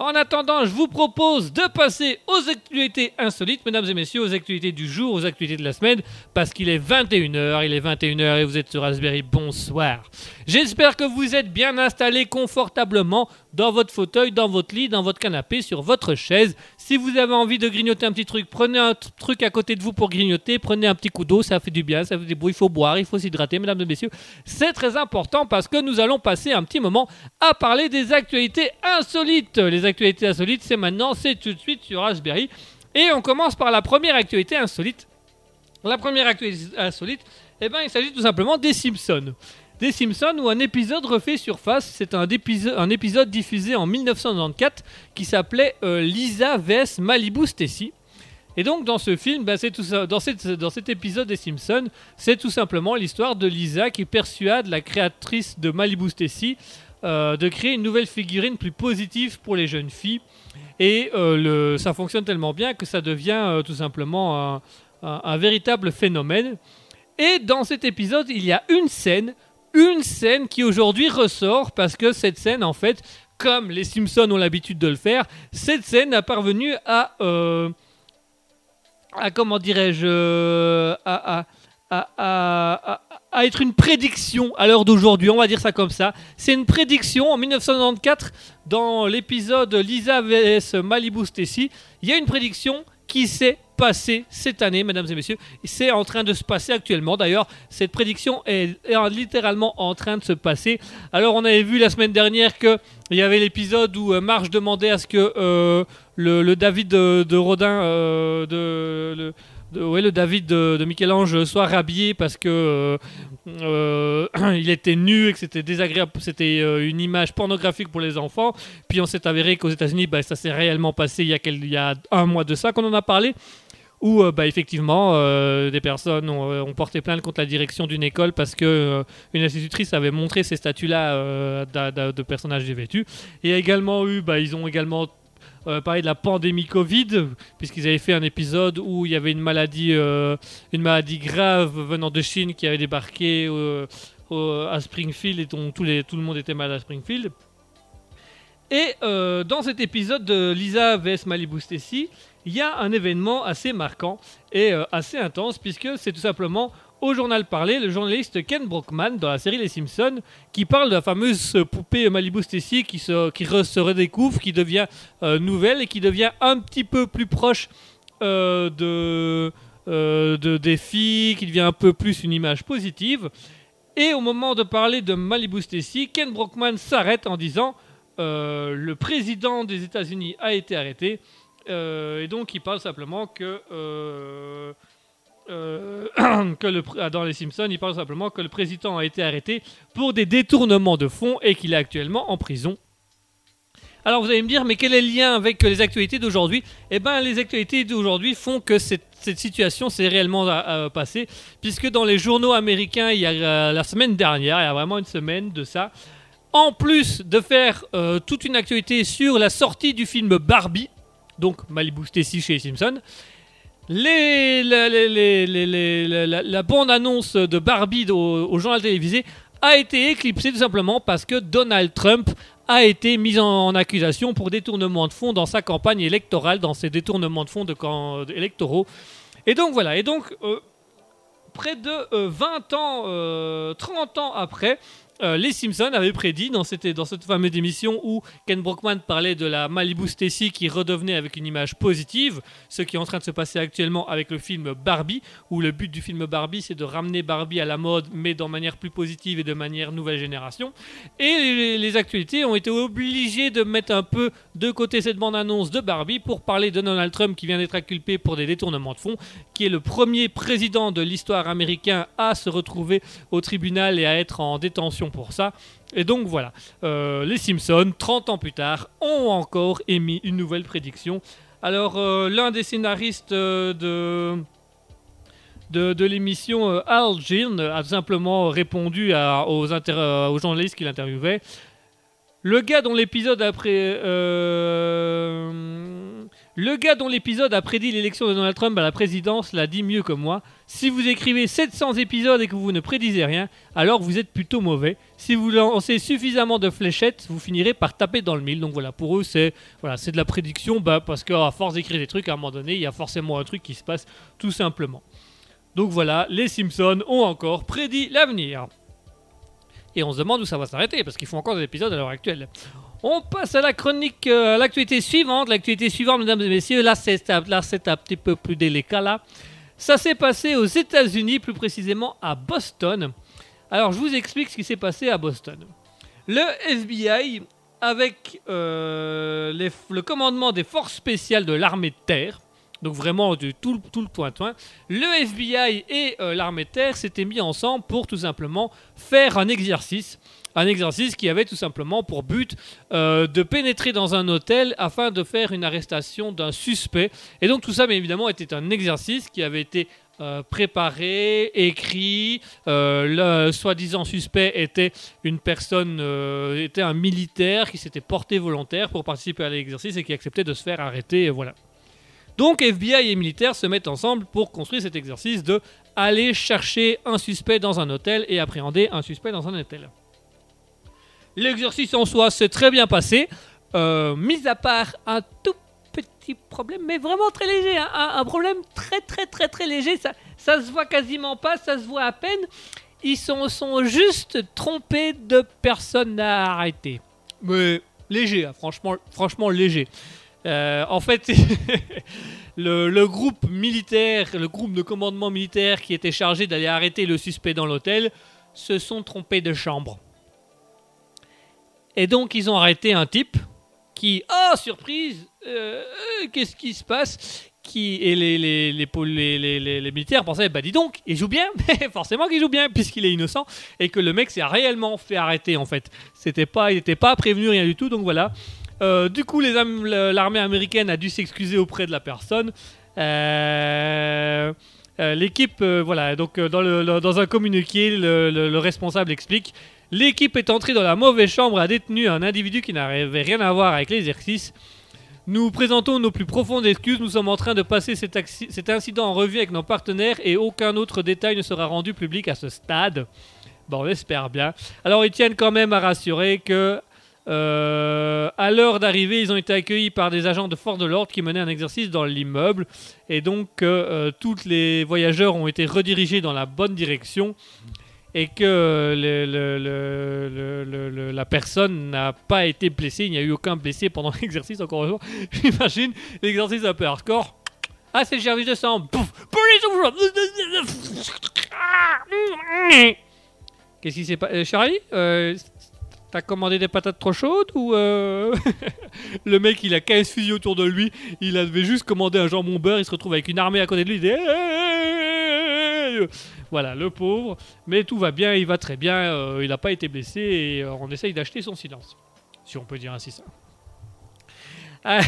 En attendant, je vous propose de passer aux actualités insolites, mesdames et messieurs, aux actualités du jour, aux actualités de la semaine, parce qu'il est 21h, il est 21h et vous êtes sur Raspberry, bonsoir. J'espère que vous êtes bien installés confortablement dans votre fauteuil, dans votre lit, dans votre canapé, sur votre chaise. Si vous avez envie de grignoter un petit truc, prenez un truc à côté de vous pour grignoter, prenez un petit coup d'eau, ça fait du bien, ça fait des bruits, il faut boire, il faut s'hydrater, mesdames et messieurs. C'est très important parce que nous allons passer un petit moment à parler des actualités insolites. Les actualités insolites, c'est maintenant, c'est tout de suite sur Raspberry. Et on commence par la première actualité insolite. La première actualité insolite, eh ben, il s'agit tout simplement des Simpsons. Des Simpsons où un épisode refait surface. C'est un, épiso- un épisode diffusé en 1994 qui s'appelait euh, Lisa vs Malibu Stacy. Et donc dans ce film, bah, tout ça, dans, cet épisode des Simpsons, c'est tout simplement l'histoire de Lisa qui persuade la créatrice de Malibu Stacy euh, de créer une nouvelle figurine plus positive pour les jeunes filles. Et euh, ça fonctionne tellement bien que ça devient tout simplement un véritable phénomène. Et dans cet épisode, il y a une scène, une scène qui aujourd'hui ressort parce que cette scène, en fait, comme les Simpsons ont l'habitude de le faire, cette scène a parvenu à, euh, comment dirais-je, euh, être une prédiction à l'heure d'aujourd'hui, on va dire ça comme ça. C'est une prédiction en 1994 dans l'épisode Lisa vs Malibu Stacy. Il y a une prédiction qui s'est passée cette année, mesdames et messieurs. C'est en train de se passer actuellement. D'ailleurs, cette prédiction est, littéralement en train de se passer. Alors, on avait vu la semaine dernière que il y avait l'épisode où euh, Marge demandait à ce que euh, le, David de, de Rodin, euh, de, le, ouais, le David de, Michel-Ange soit rhabillé parce que euh, euh, il était nu et que c'était désagréable, c'était euh, une image pornographique pour les enfants. Puis on s'est avéré qu'aux États-Unis, bah, ça s'est réellement passé il y, a un mois de ça qu'on en a parlé. Où euh, bah, effectivement euh, des personnes ont, euh, porté plainte contre la direction d'une école parce que euh, une institutrice avait montré ces euh, d'a- de personnages dévêtus. Et également eu, bah, ils ont également euh, parlé de la pandémie Covid, puisqu'ils avaient fait un épisode où il y avait une maladie, euh, une maladie grave venant de Chine qui avait débarqué euh, à Springfield et dont les, tout le monde était malade à Springfield. Et euh, dans cet épisode de Lisa vs Malibu Stacy, il y a un événement assez marquant et assez intense, puisque c'est tout simplement au journal parlé le journaliste Ken Brockman dans la série Les Simpsons qui parle de la fameuse poupée Malibu Stacy qui, se, qui se redécouvre, qui devient euh, nouvelle et qui devient un petit peu plus proche euh, euh, de, des filles, qui devient un peu plus une image positive. Et au moment de parler de Malibu Stacy, Ken Brockman s'arrête en disant le président des États-Unis a été arrêté. Et donc il parle simplement que, euh, euh, que le, dans les Simpsons, il parle simplement que le président a été arrêté pour des détournements de fonds et qu'il est actuellement en prison. Alors vous allez me dire, mais quel est le lien avec les actualités d'aujourd'hui? Eh bien, les actualités d'aujourd'hui font que cette, situation s'est réellement euh, euh, passée, puisque dans les journaux américains, il y a euh, la semaine dernière, il y a vraiment une semaine de ça, en plus de faire euh, toute une actualité sur la sortie du film Barbie, donc Malibu Stacy chez les Simpsons, la, la- bande-annonce de Barbie au, journal télévisé a été éclipsée tout simplement parce que Donald Trump a été mis en, en accusation pour détournement de fonds dans sa campagne électorale, dans ses détournements de fonds de camp- électoraux. Et donc voilà, et donc euh, près de euh, 20 ans, euh, 30 ans après, euh, les Simpsons avaient prédit dans cette, fameuse émission où Ken Brockman parlait de la Malibu Stacy qui redevenait avec une image positive, ce qui est en train de se passer actuellement avec le film Barbie, où le but du film Barbie c'est de ramener Barbie à la mode mais de manière plus positive et de manière nouvelle génération. Et les, les actualités ont été obligées de mettre un peu de côté cette bande-annonce de Barbie pour parler de Donald Trump qui vient d'être inculpé pour des détournements de fonds, qui est le premier président de l'histoire américain à se retrouver au tribunal et à être en détention pour ça. Et donc voilà, euh, les Simpsons, 30 ans plus tard, ont encore émis une nouvelle prédiction. Alors euh, l'un des scénaristes euh, de, de, l'émission, Al Jean, a simplement répondu aux, aux journalistes qui l'interviewaient. Le gars dont l'épisode après... le gars dont l'épisode a prédit l'élection de Donald Trump à la présidence l'a dit mieux que moi. Si vous écrivez 700 épisodes et que vous ne prédisez rien, alors vous êtes plutôt mauvais. Si vous lancez suffisamment de fléchettes, vous finirez par taper dans le mille. Donc voilà, pour eux, c'est voilà, de la prédiction, bah, parce qu'à force d'écrire des trucs, à un moment donné, il y a forcément un truc qui se passe, tout simplement. Donc voilà, les Simpsons ont encore prédit l'avenir. Et on se demande où ça va s'arrêter, parce qu'ils font encore des épisodes à l'heure actuelle. On passe à la chronique, euh, à l'actualité suivante. L'actualité suivante, mesdames et messieurs, là c'est c'est un petit peu plus délicat là. Ça s'est passé aux États-Unis, plus précisément à Boston. Alors je vous explique ce qui s'est passé à Boston. Le FBI, avec euh, le commandement des forces spéciales de l'armée de terre, donc vraiment du tout, le- tout le toin-toin, le FBI et euh, l'armée de terre s'étaient mis ensemble pour tout simplement faire un exercice. Un exercice qui avait tout simplement pour but euh, de pénétrer dans un hôtel afin de faire une arrestation d'un suspect. Et donc tout ça, bien évidemment, était un exercice qui avait été euh, préparé, écrit. Euh, le soi-disant suspect était une personne, était un militaire qui s'était porté volontaire pour participer à l'exercice et qui acceptait de se faire arrêter. voilà. Donc FBI et militaires se mettent ensemble pour construire cet exercice de aller chercher un suspect dans un hôtel et appréhender un suspect dans un hôtel. L'exercice en soi s'est très bien passé, euh, mis à part un tout petit problème, mais vraiment très léger, hein, un, problème très très très très léger, ça, ça se voit quasiment pas, ça se voit à peine. Ils sont, sont juste trompés de personnes à arrêter. Mais léger, hein, franchement, franchement léger. Euh, en fait, le groupe militaire, le groupe de commandement militaire qui était chargé d'aller arrêter le suspect dans l'hôtel, se sont trompés de chambre. Et donc, ils ont arrêté un type qui, oh surprise, euh, euh, qu'est-ce qui se passe? Qui, Et les, les, les, les, militaires pensaient, bah dis donc, il joue bien, mais forcément qu'il joue bien, puisqu'il est innocent, et que le mec s'est réellement fait arrêter en fait. C'était pas, il n'était pas prévenu, rien du tout, donc voilà. Euh, du coup, l'armée américaine a dû s'excuser auprès de la personne. L'équipe, voilà, donc dans, le- dans un communiqué, le responsable explique L'équipe est entrée dans la mauvaise chambre, a détenu un individu qui n'avait rien à voir avec l'exercice. Nous présentons nos plus profondes excuses. Nous sommes en train de passer cet, incident en revue avec nos partenaires et aucun autre détail ne sera rendu public à ce stade. Bon, on espère bien. Alors, ils tiennent quand même à rassurer que, euh, à l'heure d'arrivée, ils ont été accueillis par des agents de force de l'ordre qui menaient un exercice dans l'immeuble. Et donc, euh, tous les voyageurs ont été redirigés dans la bonne direction. Et que la personne n'a pas été blessée. Il n'y a eu aucun blessé pendant l'exercice, encore une fois. J'imagine l'exercice un peu hardcore. Ah, c'est le service de sang. Pouf. Qu'est-ce qui s'est passé Charlie euh, T'as commandé des patates trop chaudes ou euh, le mec il a 15 fusils autour de lui, il avait juste commandé un jambon beurre, il se retrouve avec une armée à côté de lui, il dit voilà le pauvre, mais tout va bien, il va très bien, euh, il n'a pas été blessé et euh, on essaye d'acheter son silence, si on peut dire ainsi ça.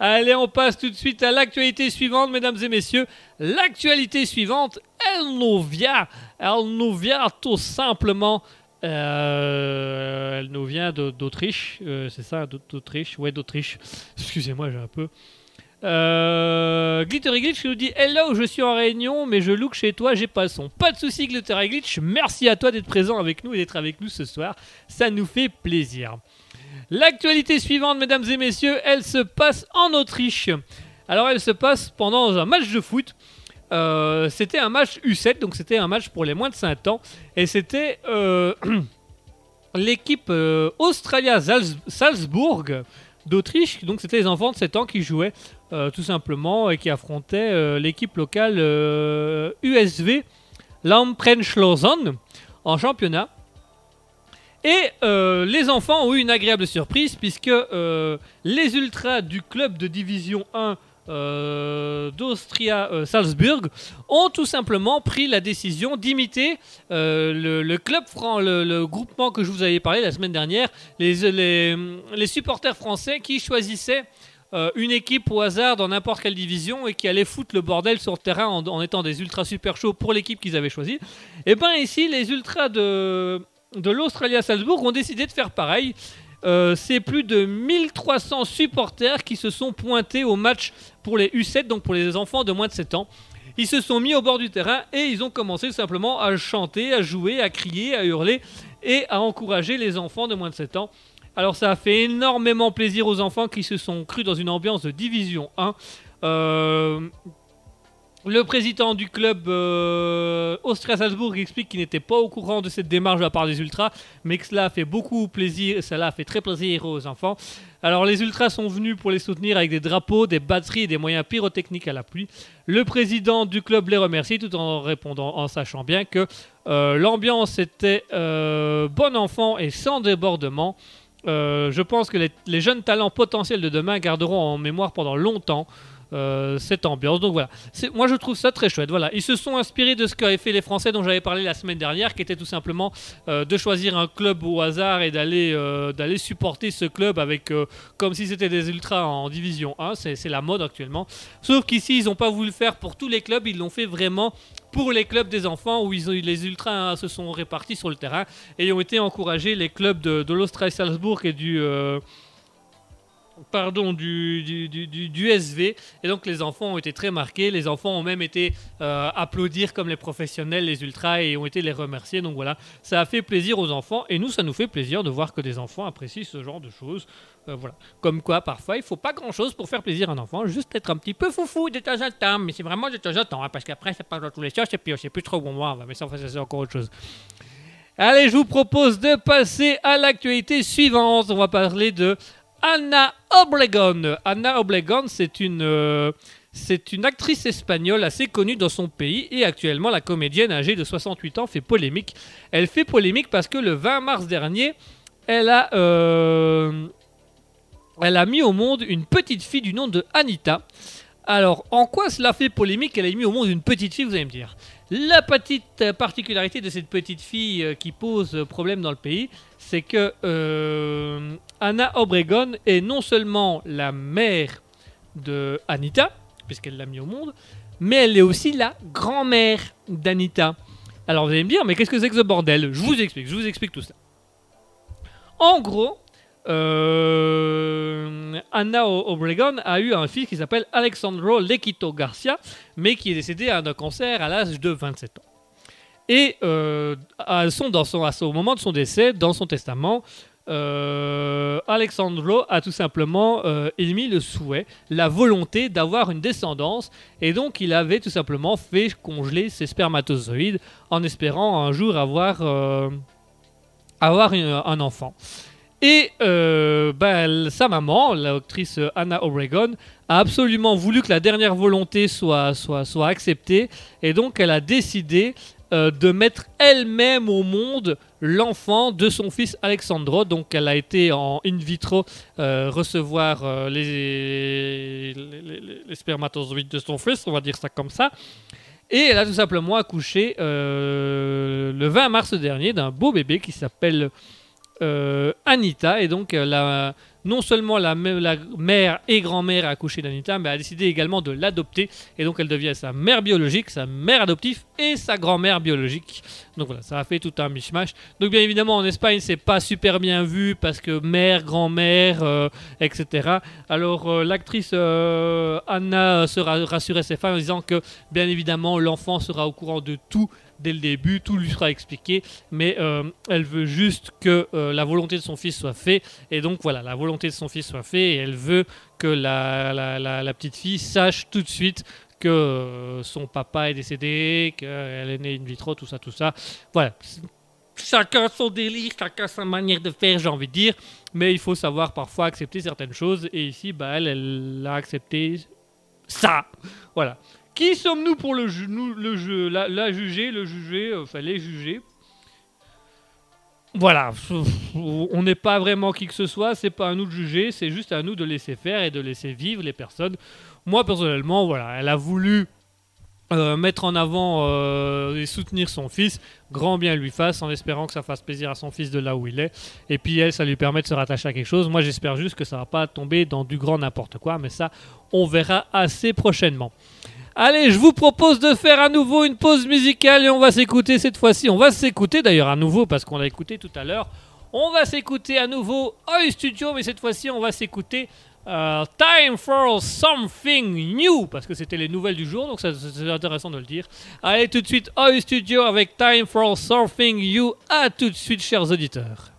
Allez, on passe tout de suite à l'actualité suivante, mesdames et messieurs. L'actualité suivante, elle nous vient, elle nous vient tout simplement euh, elle nous vient d'Autriche, euh, c'est ça, d'Au- d'Autriche, ouais d'Autriche. Excusez-moi, j'ai un peu. Euh, Glittery Glitch qui nous dit Hello, je suis en réunion, mais je look chez toi, j'ai pas son. Pas de souci, Glittery Glitch. Merci à toi d'être présent avec nous et d'être avec nous ce soir. Ça nous fait plaisir. L'actualité suivante, mesdames et messieurs, elle se passe en Autriche. Alors, elle se passe pendant un match de foot. Euh, c'était un match U7, donc c'était un match pour les moins de 5 ans. Et c'était euh, l'équipe euh, Australia Salz- Salzbourg d'Autriche. Donc c'était les enfants de 7 ans qui jouaient euh, tout simplement et qui affrontaient euh, l'équipe locale euh, USV Lamprenchlausen en championnat. Et euh, les enfants ont eu une agréable surprise puisque euh, les ultras du club de division 1 euh, d'Austria euh, Salzburg ont tout simplement pris la décision d'imiter euh, le, club fran- le, le groupement que je vous avais parlé la semaine dernière, les, les, les supporters français qui choisissaient euh, une équipe au hasard dans n'importe quelle division et qui allait foutre le bordel sur le terrain en, étant des ultras super chauds pour l'équipe qu'ils avaient choisie. Et bien ici, les ultras de, de l'Australia Salzbourg ont décidé de faire pareil. Euh, c'est plus de 1300 supporters qui se sont pointés au match pour les U7, donc pour les enfants de moins de 7 ans. Ils se sont mis au bord du terrain et ils ont commencé simplement à chanter, à jouer, à crier, à hurler et à encourager les enfants de moins de 7 ans. Alors ça a fait énormément plaisir aux enfants qui se sont crus dans une ambiance de division 1. Euh, le président du club euh, Austria Salzbourg explique qu'il n'était pas au courant de cette démarche de la part des ultras, mais que cela a fait beaucoup plaisir, cela a fait très plaisir aux enfants. Alors les ultras sont venus pour les soutenir avec des drapeaux, des batteries et des moyens pyrotechniques à la pluie. Le président du club les remercie tout en répondant, en sachant bien que euh, l'ambiance était bon enfant et sans débordement. Euh, je pense que les, les jeunes talents potentiels de demain garderont en mémoire pendant longtemps euh, cette ambiance. Donc voilà, moi je trouve ça très chouette. Voilà, ils se sont inspirés de ce qu'avaient fait les Français dont j'avais parlé la semaine dernière, qui était tout simplement euh, de choisir un club au hasard et d'aller euh, d'aller supporter ce club avec comme si c'était des ultras en division 1. C'est la mode actuellement. Sauf qu'ici ils n'ont pas voulu le faire pour tous les clubs, ils l'ont fait vraiment pour les clubs des enfants où les ultras hein, se sont répartis sur le terrain et ont été encouragés les clubs de, de l'Austria Salzbourg et du pardon du, du, du, SV et donc les enfants ont été très marqués. Les enfants ont même été euh, applaudir comme les professionnels les ultras et ont été les remercier. Donc voilà. Ça a fait plaisir aux enfants. Et nous ça nous fait plaisir de voir que des enfants apprécient ce genre de choses. Euh, voilà. Comme quoi parfois il faut pas grand chose pour faire plaisir à un enfant. Juste être un petit peu foufou de temps en temps. Mais c'est vraiment de temps en temps hein, parce qu'après ça part dans tous les sens. Et puis on sait plus trop où on va mais ça c'est encore autre chose. Allez, je vous propose de passer à l'actualité suivante. On va parler de Anna Obregon. Anna c'est une, euh, c'est une actrice espagnole assez connue dans son pays et actuellement la comédienne âgée de 68 ans fait polémique. Elle fait polémique parce que le 20 mars dernier, elle a, euh, elle a mis au monde une petite fille du nom de Anita. Alors, en quoi cela fait polémique qu'elle ait mis au monde une petite fille, vous allez me dire? La petite particularité de cette petite fille euh, qui pose problème dans le pays, c'est que euh, Anna Obregon est non seulement la mère de Anita, puisqu'elle l'a mis au monde, mais elle est aussi la grand-mère d'Anita. Alors vous allez me dire, mais qu'est-ce que c'est que ce bordel? Je vous explique, je vous explique tout ça. En gros, euh, Anna Obregon a eu un fils qui s'appelle Alexandro Lequito Garcia, mais qui est décédé à un cancer à l'âge de 27 ans. Et euh, dans son, au moment de son décès, dans son testament, euh, Alexandro a tout simplement euh, émis le souhait, la volonté d'avoir une descendance, et donc il avait tout simplement fait congeler ses spermatozoïdes en espérant un jour avoir, euh, avoir un enfant. Et euh, elle- sa maman, l'actrice Anna Obregon, a absolument voulu que la dernière volonté soit, soit, soit acceptée. Et donc, elle a décidé euh, de mettre elle-même au monde l'enfant de son fils Alexandro. Donc, elle a été en in vitro euh, recevoir euh, les, les, les- spermatozoïdes de son fils, on va dire ça comme ça. Et elle a tout simplement accouché le 20 mars dernier d'un beau bébé qui s'appelle Anita. Et donc, la- non seulement la, mè- la mère et grand-mère a accouché d'Anita, mais a décidé également de l'adopter. Et donc, elle devient sa mère biologique, sa mère adoptive et sa grand-mère biologique. Donc voilà, ça a fait tout un mishmash. Donc, bien évidemment, en Espagne, c'est pas super bien vu parce que mère, grand-mère, euh, etc. Alors, euh, l'actrice euh, Anna se ra- rassurait ses fans en disant que, bien évidemment, l'enfant sera au courant de tout dès le début, tout lui sera expliqué, mais elle veut juste que la volonté de son fils soit faite, et donc voilà, la volonté de son fils soit faite, et elle veut que la petite fille sache tout de suite que euh, son papa est décédé, qu'elle est née in vitro, tout ça, tout ça. Voilà. Chacun son délire, chacun sa manière de faire, j'ai envie de dire. Mais il faut savoir parfois accepter certaines choses. Et ici, bah, elle, elle a accepté ça. Voilà. Qui sommes-nous pour le, ju- nous, le jeu la, la juger, le juger, euh, enfin les juger? Voilà. On n'est pas vraiment qui que ce soit, c'est pas à nous de juger, c'est juste à nous de laisser faire et de laisser vivre les personnes. Moi, personnellement, voilà, elle a voulu euh, mettre en avant euh, et soutenir son fils, grand bien lui fasse, en espérant que ça fasse plaisir à son fils de là où il est. Et puis elle, ça lui permet de se rattacher à quelque chose. Moi, j'espère juste que ça va pas tomber dans du grand n'importe quoi, mais ça, on verra assez prochainement. Allez, je vous propose de faire à nouveau une pause musicale et on va s'écouter cette fois-ci. On va s'écouter d'ailleurs à nouveau parce qu'on l'a écouté tout à l'heure. On va s'écouter à nouveau Oi Studio, mais cette fois-ci, on va s'écouter euh, Time for Something New parce que c'était les nouvelles du jour, donc c'est intéressant de le dire. Allez, tout de suite, Oi Studio avec Time for Something New. À tout de suite, chers auditeurs.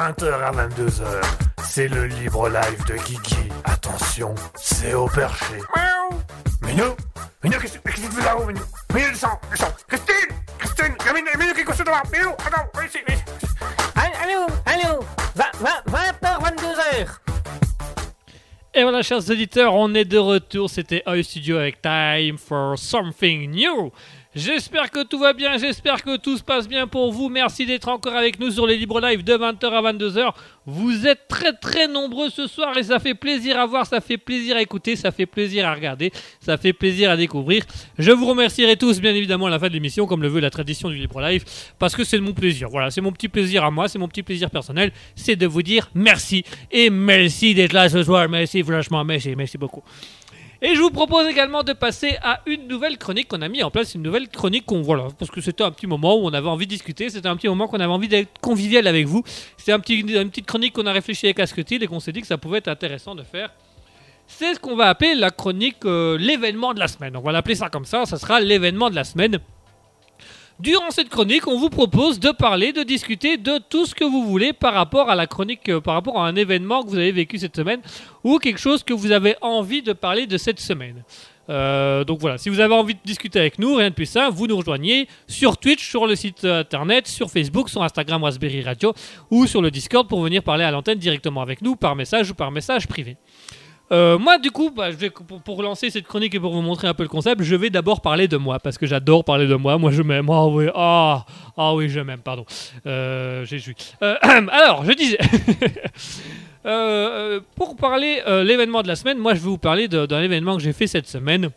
20h à 22h, c'est le libre live de Guigui. Attention, c'est au perché. Miaou Minou Minou, qu'est-ce qu'est-ce que tu fais là-haut, Minou? Minou, descends, descends Christine Christine Minou, Minou, qui est couché devant Minou, attends, viens ici, viens ici Allô, allô, 20h, 22h. Et voilà, chers auditeurs, on est de retour. C'était Oi Studio avec Time for Something New. J'espère que tout va bien, j'espère que tout se passe bien pour vous. Merci d'être encore avec nous sur les Libre Live de 20h à 22h. Vous êtes très très nombreux ce soir et ça fait plaisir à voir, ça fait plaisir à écouter, ça fait plaisir à regarder, ça fait plaisir à découvrir. Je vous remercierai tous bien évidemment à la fin de l'émission comme le veut la tradition du Libre Live parce que c'est mon plaisir. Voilà, c'est mon petit plaisir à moi, c'est mon petit plaisir personnel, c'est de vous dire merci et merci d'être là ce soir. Merci franchement, merci, merci beaucoup. Et je vous propose également de passer à une nouvelle chronique qu'on a mis en place, une nouvelle chronique qu'on voilà, parce que c'était un petit moment où on avait envie de discuter, c'était un petit moment qu'on avait envie d'être convivial avec vous. C'était un petit, une petite chronique qu'on a réfléchi avec Asketil et qu'on s'est dit que ça pouvait être intéressant de faire. C'est ce qu'on va appeler la chronique euh, l'événement de la semaine. On va l'appeler ça comme ça, ça sera l'événement de la semaine. Durant cette chronique, on vous propose de parler, de discuter de tout ce que vous voulez par rapport à la chronique, euh, par rapport à un événement que vous avez vécu cette semaine ou quelque chose que vous avez envie de parler de cette semaine. Euh, donc voilà, si vous avez envie de discuter avec nous, rien de plus simple, vous nous rejoignez sur Twitch, sur le site internet, sur Facebook, sur Instagram Raspberry Radio ou sur le Discord pour venir parler à l'antenne directement avec nous par message ou par message privé. Euh, moi, du coup, bah, pour, lancer cette chronique et pour vous montrer un peu le concept, je vais d'abord parler de moi parce que j'adore parler de moi. Moi, je m'aime. Ah oui, ah, ah oui, je m'aime. Pardon. Euh, j'ai joui. Euh, alors, je disais. Pour parler l'événement de la semaine, moi, je vais vous parler d'un événement que j'ai fait cette semaine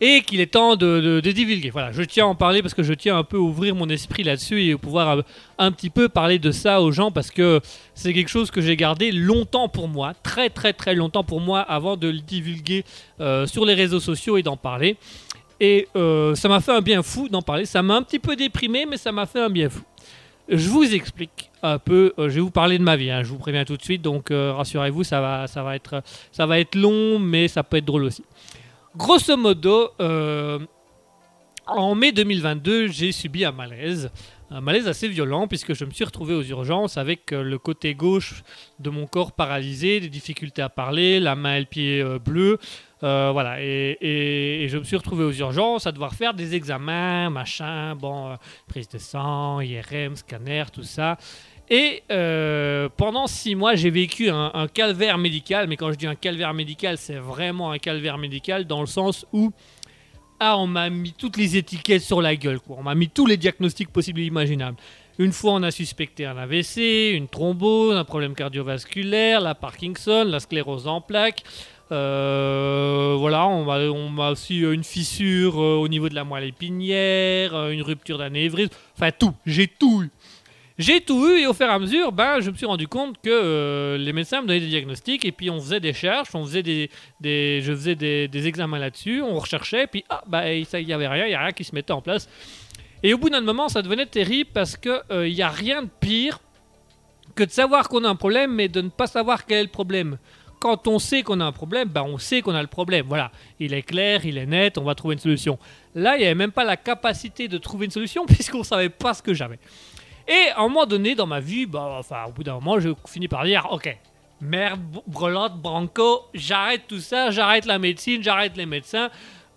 et qu'il est temps de, divulguer. Voilà, je tiens à en parler parce que je tiens un peu à ouvrir mon esprit là-dessus et pouvoir un petit peu parler de ça aux gens parce que c'est quelque chose que j'ai gardé longtemps pour moi, très très très longtemps pour moi avant de le divulguer euh, sur les réseaux sociaux et d'en parler. Et euh, ça m'a fait un bien fou d'en parler. Ça m'a un petit peu déprimé, mais ça m'a fait un bien fou. Je vous explique un peu. euh, je vais vous parler de ma vie. hein, je vous préviens tout de suite. Donc rassurez-vous, ça va, ça va ça va être long, mais ça peut être drôle aussi. Grosso modo, euh, en mai 2022, j'ai subi un malaise. Un malaise assez violent puisque je me suis retrouvé aux urgences avec euh, le côté gauche de mon corps paralysé, des difficultés à parler, la main et le pied euh, bleu. Voilà, et, je me suis retrouvé aux urgences à devoir faire des examens, machin, bon, prise de sang, IRM, scanner, tout ça. Et euh, pendant six mois, j'ai vécu un, calvaire médical, mais quand je dis un calvaire médical, c'est vraiment un calvaire médical dans le sens où ah, on m'a mis toutes les étiquettes sur la gueule, quoi. On m'a mis tous les diagnostics possibles et imaginables. Une fois, on a suspecté un AVC, une thrombose, un problème cardiovasculaire, la Parkinson, la sclérose en plaques. Euh, voilà, on m'a, aussi euh, une fissure au niveau de la moelle épinière, une rupture d'anévrisme. Enfin, tout. J'ai tout eu. J'ai tout eu et au fur et à mesure, ben, je me suis rendu compte que euh, les médecins me donnaient des diagnostics et puis on faisait des recherches, on faisait des, je faisais des, examens là-dessus, on recherchait et puis ah bah ça il y avait rien, il y a rien qui se mettait en place. Et au bout d'un moment, ça devenait terrible parce que euh, il y a rien de pire que de savoir qu'on a un problème mais de ne pas savoir quel est le problème. Quand on sait qu'on a un problème, ben on sait qu'on a le problème. Voilà, il est clair, il est net, on va trouver une solution. Là, il n'y avait même pas la capacité de trouver une solution puisqu'on ne savait pas ce que j'avais. Et à un moment donné dans ma vie, bah, enfin, au bout d'un moment, je finis par dire Ok, merde, b- brelotte, branco, j'arrête tout ça, j'arrête la médecine, j'arrête les médecins,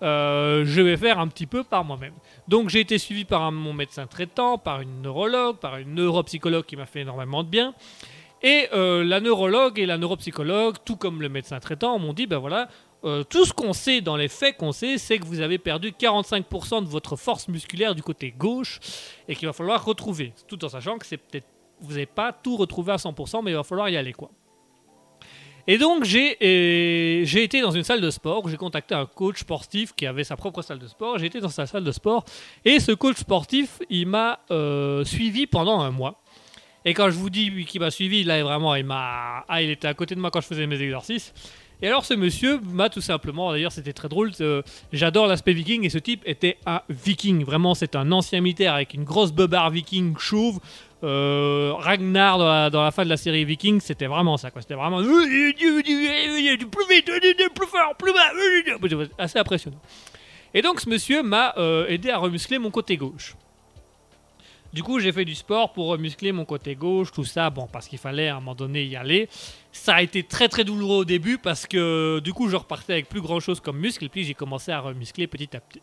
euh, je vais faire un petit peu par moi-même. Donc j'ai été suivi par mon médecin traitant, par une neurologue, par une neuropsychologue qui m'a fait énormément de bien. Et euh, la neurologue et la neuropsychologue, tout comme le médecin traitant, m'ont dit ben voilà, euh, tout ce qu'on sait dans les faits qu'on sait, c'est que vous avez perdu 45% de votre force musculaire du côté gauche et qu'il va falloir retrouver. Tout en sachant que vous n'avez pas tout retrouvé à 100%, mais il va falloir y aller quoi. Et donc j'ai été dans une salle de sport, j'ai contacté un coach sportif qui avait sa propre salle de sport. J'ai été dans sa salle de sport et ce coach sportif, il m'a euh, suivi pendant un mois. Et quand je vous dis qu'il m'a suivi, là vraiment, il m'a, ah, il était à côté de moi quand je faisais mes exercices. Et alors ce monsieur m'a tout simplement, d'ailleurs c'était très drôle, euh, j'adore l'aspect viking et ce type était un viking, vraiment c'est un ancien militaire avec une grosse beubare viking chauve. Euh, Ragnar dans la, fin de la série Viking, c'était vraiment ça, quoi. C'était vraiment plus vite, plus fort, plus bas, assez impressionnant. Et donc ce monsieur m'a euh, aidé à remuscler mon côté gauche. Du coup, j'ai fait du sport pour remuscler mon côté gauche, tout ça, bon, parce qu'il fallait à un moment donné y aller. Ça a été très très douloureux au début parce que du coup, je repartais avec plus grand chose comme muscle et puis j'ai commencé à remuscler petit à petit.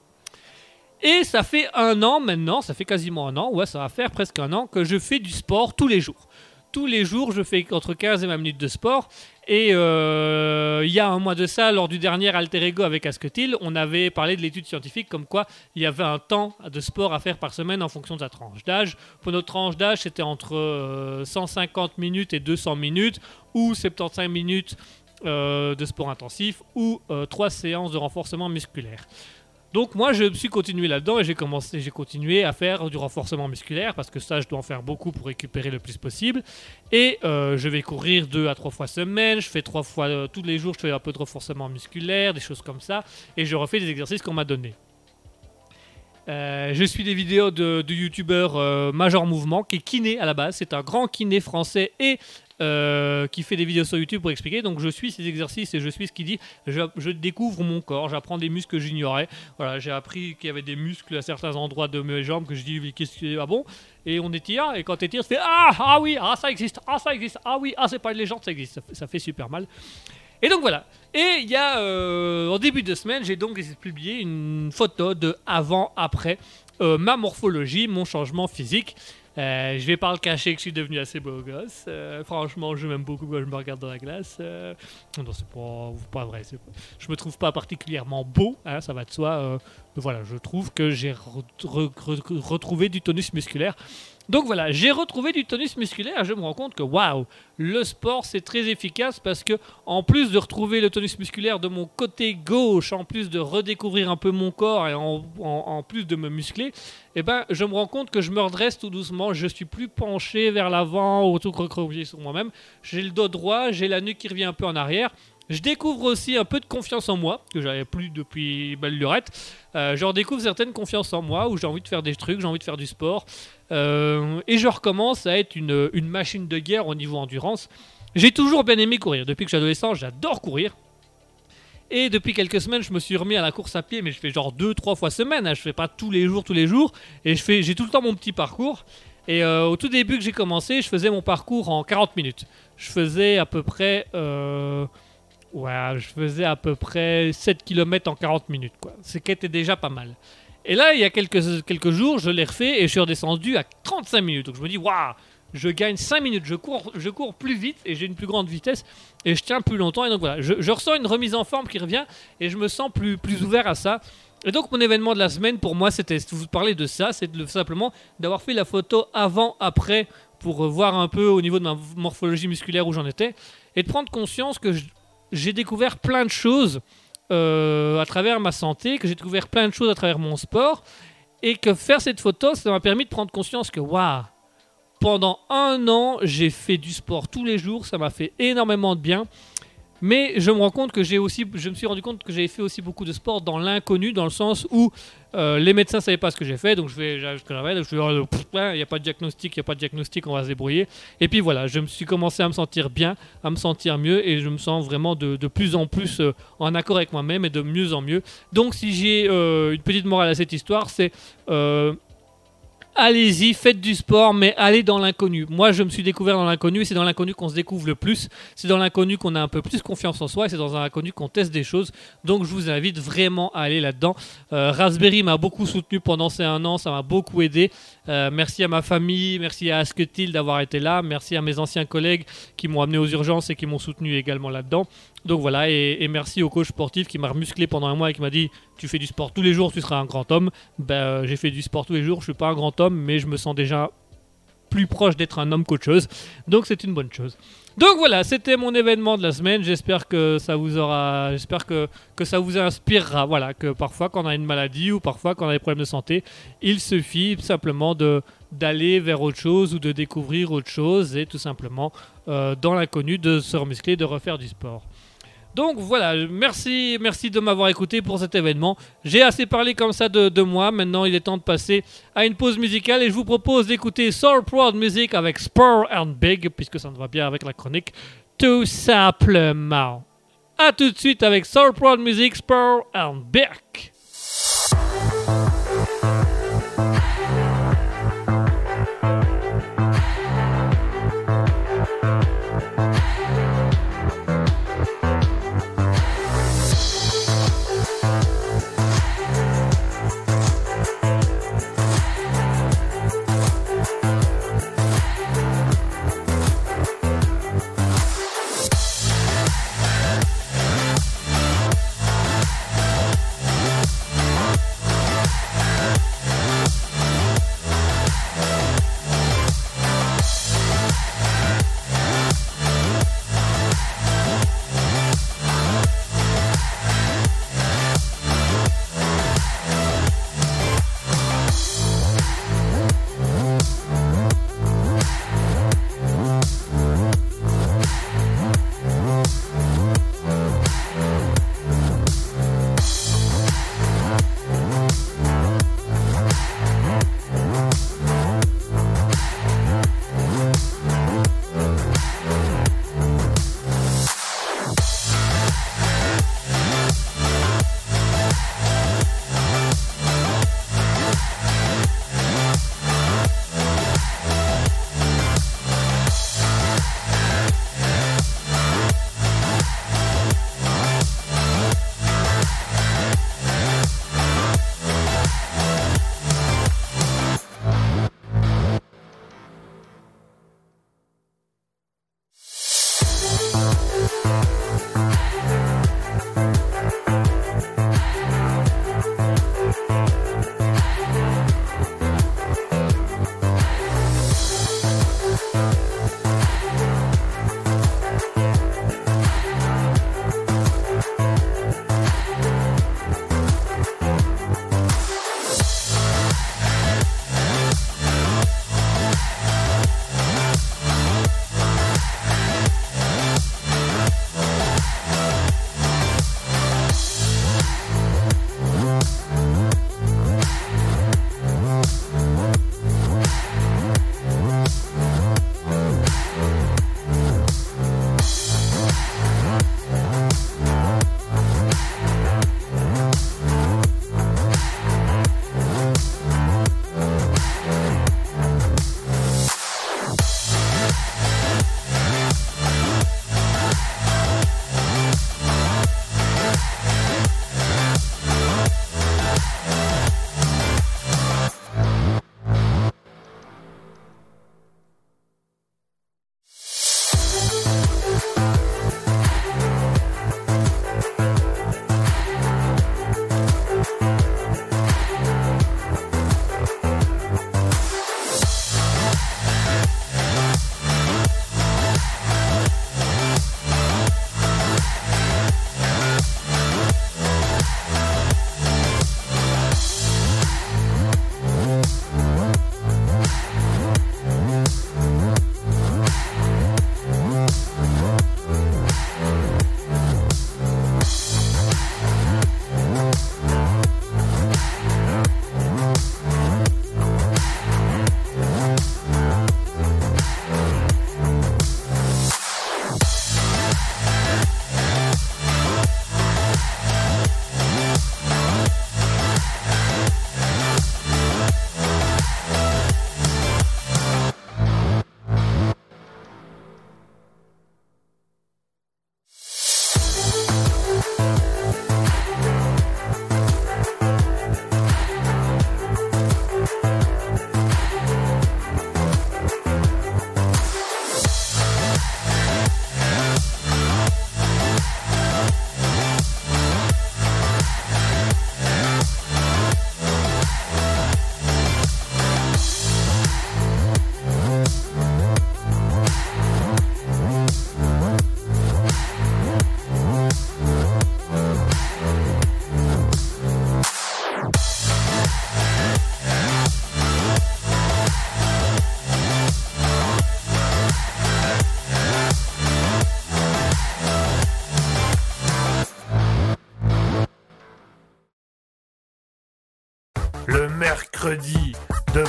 Et ça fait un an maintenant, ça fait quasiment un an, ouais, ça va faire presque un an que je fais du sport tous les jours. Tous les jours, je fais entre 15 et 20 minutes de sport. Et euh, il y a un mois de ça, lors du dernier Alter Ego avec Asketil, on avait parlé de l'étude scientifique comme quoi il y avait un temps de sport à faire par semaine en fonction de sa tranche d'âge. Pour notre tranche d'âge, c'était entre euh, 150 minutes et 200 minutes ou 75 minutes euh, de sport intensif ou 3 séances de renforcement musculaire. Donc moi je me suis continué là-dedans et j'ai commencé, j'ai continué à faire du renforcement musculaire parce que ça je dois en faire beaucoup pour récupérer le plus possible. Et euh, je vais courir deux à trois fois semaine, je fais trois fois euh, tous les jours, je fais un peu de renforcement musculaire, des choses comme ça, et je refais des exercices qu'on m'a donnés. Euh, je suis des vidéos de, youtubeur euh, Major Mouvement qui est kiné à la base, c'est un grand kiné français et euh, qui fait des vidéos sur YouTube pour expliquer. Donc je suis ses exercices et je suis ce qu'il dit. Je, découvre mon corps, j'apprends des muscles que j'ignorais. Voilà, j'ai appris qu'il y avait des muscles à certains endroits de mes jambes que je dis qu'est-ce que ah bon? Et on étire et quand tu étires, tu fais ah ah oui ah ça existe ah ça existe ah oui ah c'est pas une légende ça existe ça fait, super mal. Et donc voilà. Et il y a euh, en début de semaine, j'ai donc publié une photo de avant après euh, ma morphologie, mon changement physique. Euh, je vais pas le cacher que je suis devenu assez beau gosse. Euh, franchement, je m'aime beaucoup quand je me regarde dans la glace. Euh, non, c'est pas, vrai. Pas... Je me trouve pas particulièrement beau, hein, ça va de soi. euh, mais voilà, je trouve que j'ai re- re- re- retrouvé du tonus musculaire. Donc voilà, j'ai retrouvé du tonus musculaire. Je me rends compte que waouh, le sport c'est très efficace parce que en plus de retrouver le tonus musculaire de mon côté gauche, en plus de redécouvrir un peu mon corps et en, plus de me muscler, eh ben, je me rends compte que je me redresse tout doucement. Je suis plus penché vers l'avant ou tout recroquevillé sur moi-même. J'ai le dos droit, j'ai la nuque qui revient un peu en arrière. Je découvre aussi un peu de confiance en moi, que j'avais plus depuis belle lurette. Euh, je redécouvre certaines confiance en moi, où j'ai envie de faire des trucs, j'ai envie de faire du sport. Euh, et je recommence à être une, machine de guerre au niveau endurance. J'ai toujours bien aimé courir. Depuis que je adolescent, j'adore courir. Et depuis quelques semaines, je me suis remis à la course à pied, mais je fais genre deux, trois fois semaine. hein. Je fais pas tous les jours, tous les jours. Et j'ai tout le temps mon petit parcours. Et euh, au tout début que j'ai commencé, je faisais mon parcours en 40 minutes. Je faisais à peu près, euh, ouais, je faisais à peu près 7 km en 40 minutes, quoi. Ce qui était déjà pas mal. Et là, il y a quelques, quelques jours, je l'ai refait et je suis redescendu à 35 minutes. Donc je me dis, waouh, je gagne 5 minutes, je cours, je cours plus vite et j'ai une plus grande vitesse et je tiens plus longtemps. Et donc voilà, je, ressens une remise en forme qui revient et je me sens plus, plus ouvert à ça. Et donc mon événement de la semaine pour moi, c'était vous parler de ça, c'est simplement d'avoir fait la photo avant-après pour voir un peu au niveau de ma morphologie musculaire où j'en étais et de prendre conscience que j'ai découvert plein de choses euh, à travers ma santé, que j'ai découvert plein de choses à travers mon sport et que faire cette photo, ça m'a permis de prendre conscience que waouh, pendant un an, j'ai fait du sport tous les jours, ça m'a fait énormément de bien. Mais je me rends compte que j'ai aussi, je me suis rendu compte que j'avais fait aussi beaucoup de sport dans l'inconnu, dans le sens où euh, les médecins savaient pas ce que j'ai fait, donc je vais, je, oh, il n'y a pas de diagnostic, il n'y a pas de diagnostic, on va se débrouiller. Et puis voilà, je me suis commencé à me sentir bien, à me sentir mieux, et je me sens vraiment de, plus en plus euh, en accord avec moi-même et de mieux en mieux. Donc si j'ai euh, une petite morale à cette histoire, c'est allez-y, faites du sport, mais allez dans l'inconnu. Moi, je me suis découvert dans l'inconnu et c'est dans l'inconnu qu'on se découvre le plus. C'est dans l'inconnu qu'on a un peu plus confiance en soi et c'est dans l'inconnu qu'on teste des choses. Donc, je vous invite vraiment à aller là-dedans. Euh, Raspberry m'a beaucoup soutenu pendant ces un an, ça m'a beaucoup aidé. Euh, merci à ma famille, merci à Asketil d'avoir été là, merci à mes anciens collègues qui m'ont amené aux urgences et qui m'ont soutenu également là-dedans. Donc voilà, et, merci au coach sportif qui m'a remusclé pendant un mois et qui m'a dit Tu fais du sport tous les jours, tu seras un grand homme. Ben, euh, j'ai fait du sport tous les jours, je suis pas un grand homme, mais je me sens déjà plus proche d'être un homme qu'autre. Donc c'est une bonne chose. Donc voilà, c'était mon événement de la semaine. J'espère que ça vous aura, j'espère que, ça vous inspirera. Voilà, que parfois quand on a une maladie ou parfois quand on a des problèmes de santé, il suffit simplement d'aller vers autre chose ou de découvrir autre chose et tout simplement euh, dans l'inconnu de se remuscler, de refaire du sport. Donc voilà, merci, merci de m'avoir écouté pour cet événement. J'ai assez parlé comme ça de, moi. Maintenant, il est temps de passer à une pause musicale et je vous propose d'écouter Soul Proud Music avec Spur and Big, puisque ça ne va bien avec la chronique, tout simplement. A tout de suite avec Soul Proud Music, Spur and Big.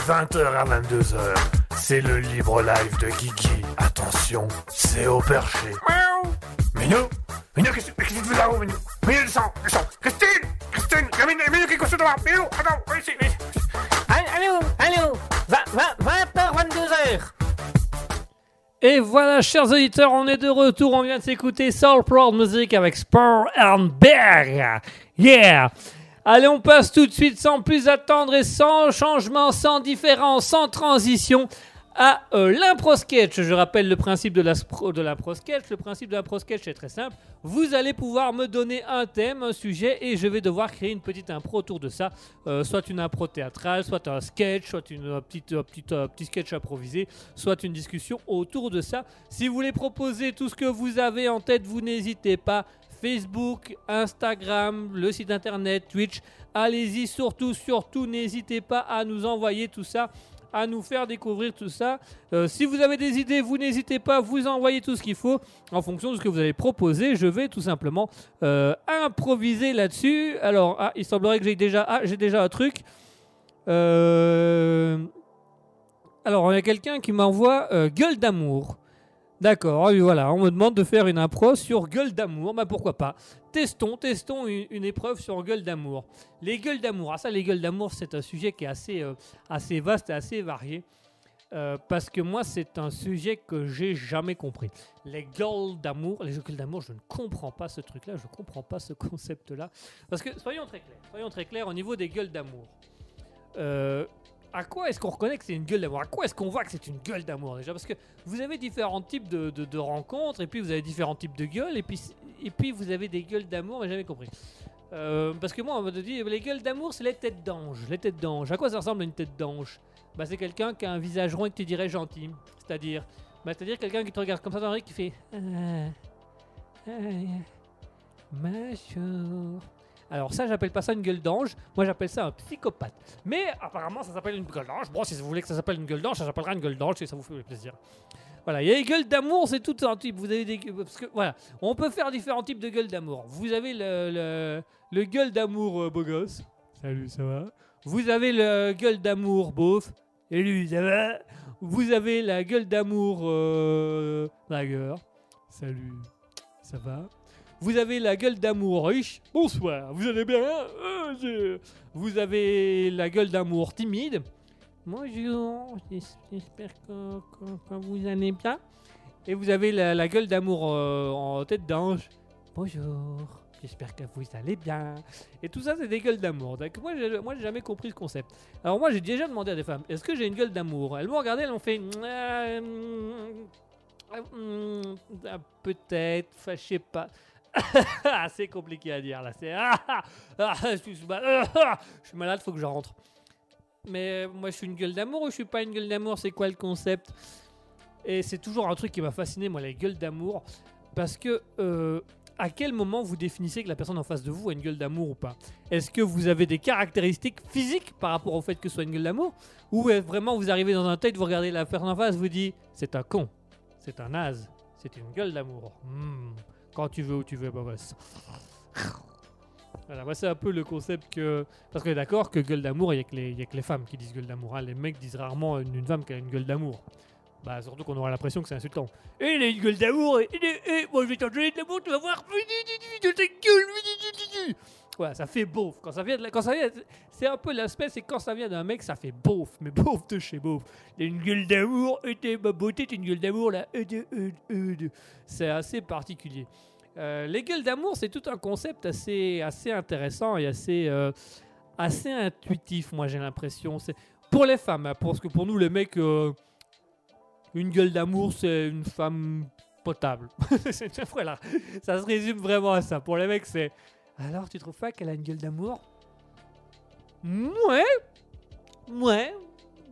20h à 22h. C'est le libre live de Guigui. Attention, c'est au perché. Miaou Minou Minou, qu'est-ce qu'est-ce que tu fais là-haut, Minou Minou, descends, descends Christine Christine Gamine, Minou, qu'est-ce que tu devant Minou, attends, viens ici, viens ici Allô, allô 20h, 22h Et voilà, chers auditeurs, on est de retour. On vient de s'écouter Soul Proud Music avec Spur and Bear. Yeah! Allez, on passe tout de suite, sans plus attendre et sans changement, sans différence, sans transition, à euh, l'impro sketch. Je rappelle le principe de la spro- de l'impro sketch. Le principe de l'impro sketch est très simple. Vous allez pouvoir me donner un thème, un sujet, et je vais devoir créer une petite impro autour de ça. Euh, soit une impro théâtrale, soit un sketch, soit une euh, petite, petit sketch improvisé, soit une discussion autour de ça. Si vous voulez proposer tout ce que vous avez en tête, vous n'hésitez pas. Facebook, Instagram, le site internet, Twitch. Allez-y, surtout, surtout, n'hésitez pas à nous envoyer tout ça, à nous faire découvrir tout ça. Euh, si vous avez des idées, vous n'hésitez pas, vous envoyez tout ce qu'il faut en fonction de ce que vous avez proposé. Je vais tout simplement euh, improviser là-dessus. Alors, ah, il semblerait que j'ai déjà, ah, déjà un truc. Euh, Alors, il y a quelqu'un qui m'envoie gueule d'amour. D'accord, et voilà, on me demande de faire une impro sur gueule d'amour, bah pourquoi pas. Testons, testons une, épreuve sur gueule d'amour. Les gueules d'amour, ah ça les gueules d'amour c'est un sujet qui est assez, euh, vaste et assez varié. Euh, parce que moi c'est un sujet que j'ai jamais compris. Les gueules d'amour, les gueules d'amour, je ne comprends pas ce truc-là, je ne comprends pas ce concept-là. Parce que soyons très clairs, soyons très clairs au niveau des gueules d'amour. Euh, à quoi est-ce qu'on reconnaît que c'est une gueule d'amour? À quoi est-ce qu'on voit que c'est une gueule d'amour déjà? Parce que vous avez différents types de, de- rencontres, et puis vous avez différents types de gueules, et puis, et puis vous avez des gueules d'amour, mais jamais compris. Euh, parce que moi, on m'a dit, les gueules d'amour, c'est les têtes d'ange. Les têtes d'ange. À quoi ça ressemble une tête d'ange? Bah, C'est quelqu'un qui a un visage rond et que tu dirais gentil. C'est-à-dire bah, C'est-à-dire quelqu'un qui te regarde comme ça dans l'oreille qui fait Ah. Alors ça, j'appelle pas ça une gueule d'ange. Moi, j'appelle ça un psychopathe. Mais apparemment, ça s'appelle une gueule d'ange. Bon, si vous voulez que ça s'appelle une gueule d'ange, ça s'appellera une gueule d'ange si ça vous fait plaisir. Voilà, il y a les gueules d'amour, c'est tout un type. Vous avez des parce que voilà, on peut faire différents types de gueules d'amour. Vous avez le, le, le gueule d'amour euh, beau gosse. Salut, ça va? Vous avez le gueule d'amour beauf. Salut, ça va? Vous avez la gueule d'amour euh. Salut, ça va? Vous avez la gueule d'amour riche. Bonsoir, vous allez bien Euh, je- Vous avez la gueule d'amour timide. Bonjour, j'es- j'espère que, vous allez bien. Et vous avez la, gueule d'amour euh, en tête d'ange. Bonjour, j'espère que vous allez bien. Et tout ça, c'est des gueules d'amour. Moi, j'ai jamais compris ce concept. Alors, moi, j'ai déjà demandé à des femmes est-ce que j'ai une gueule d'amour? Elles m'ont regardé, elles m'ont fait. Euh, euh, euh, Peut-être, enfin, je sais pas. C'est compliqué à dire là. C'est ah, ah, ah, je suis malade, faut que je rentre. Mais euh, moi, je suis une gueule d'amour ou je suis pas une gueule d'amour? C'est quoi le concept? Et c'est toujours un truc qui m'a fasciné, moi, les gueules d'amour, parce que euh, à quel moment vous définissez que la personne en face de vous a une gueule d'amour ou pas? Est-ce que vous avez des caractéristiques physiques par rapport au fait que ce soit une gueule d'amour? Ou est vraiment vous arrivez dans un tête, vous regardez la personne en face, vous dites c'est un con, c'est un naze, c'est une gueule d'amour. Hmm. Quand tu veux, où tu veux, bah voilà. Voilà, moi c'est un peu le concept que. Parce qu'on est d'accord que gueule d'amour, il n'y a, a que les femmes qui disent gueule d'amour. hein. Les mecs disent rarement une, une femme qui a une gueule d'amour. Bah surtout qu'on aura l'impression que c'est insultant. Et il a une gueule d'amour, et, et- et- moi je vais t'en donner de l'amour, tu vas voir. Voilà, ça fait beauf. Quand ça vient, de la- quand ça vient, c'est un peu l'aspect, c'est quand ça vient d'un mec, ça fait beauf, mais beauf de chez beauf. Une gueule d'amour, et ma beauté, t'es une gueule d'amour là. C'est assez particulier. Euh, les gueules d'amour, c'est tout un concept assez, assez intéressant et assez, euh, assez intuitif, moi j'ai l'impression. C'est pour les femmes, hein, parce que pour nous les mecs, euh, une gueule d'amour, c'est une femme potable. Voilà, ça se résume vraiment à ça. Pour les mecs, c'est alors tu trouves pas qu'elle a une gueule d'amour? Ouais, ouais.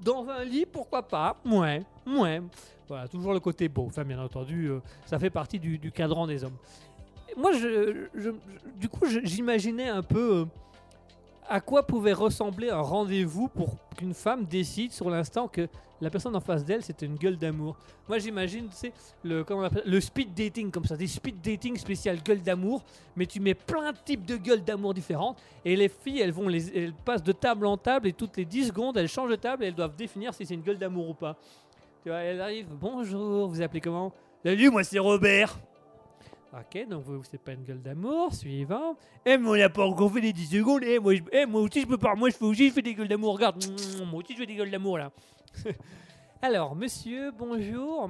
Dans un lit, pourquoi pas? Ouais, ouais. Voilà, toujours le côté beau. Enfin, bien entendu, ça fait partie du, du cadran des hommes. Moi, je, du coup, j'imaginais un peu. euh, à quoi pouvait ressembler un rendez-vous pour qu'une femme décide sur l'instant que la personne en face d'elle c'était une gueule d'amour Moi j'imagine, tu sais, le, le speed dating comme ça, des speed dating spécial gueule d'amour, mais tu mets plein de types de gueules d'amour différentes et les filles elles vont les, elles passent de table en table et toutes les 10 secondes elles changent de table et elles doivent définir si c'est une gueule d'amour ou pas. Tu vois, elles arrivent, bonjour, vous appelez comment? Salut, moi c'est Robert. Ok, donc vous, c'est pas une gueule d'amour. Suivant. Eh, mais on n'a pas encore fait les 10 secondes. Eh, moi, je- eh, moi aussi, je peux pas. Moi, je fais aussi, je fais des gueules d'amour. Regarde, mm, moi aussi, je fais des gueules d'amour, là. Alors, monsieur, bonjour.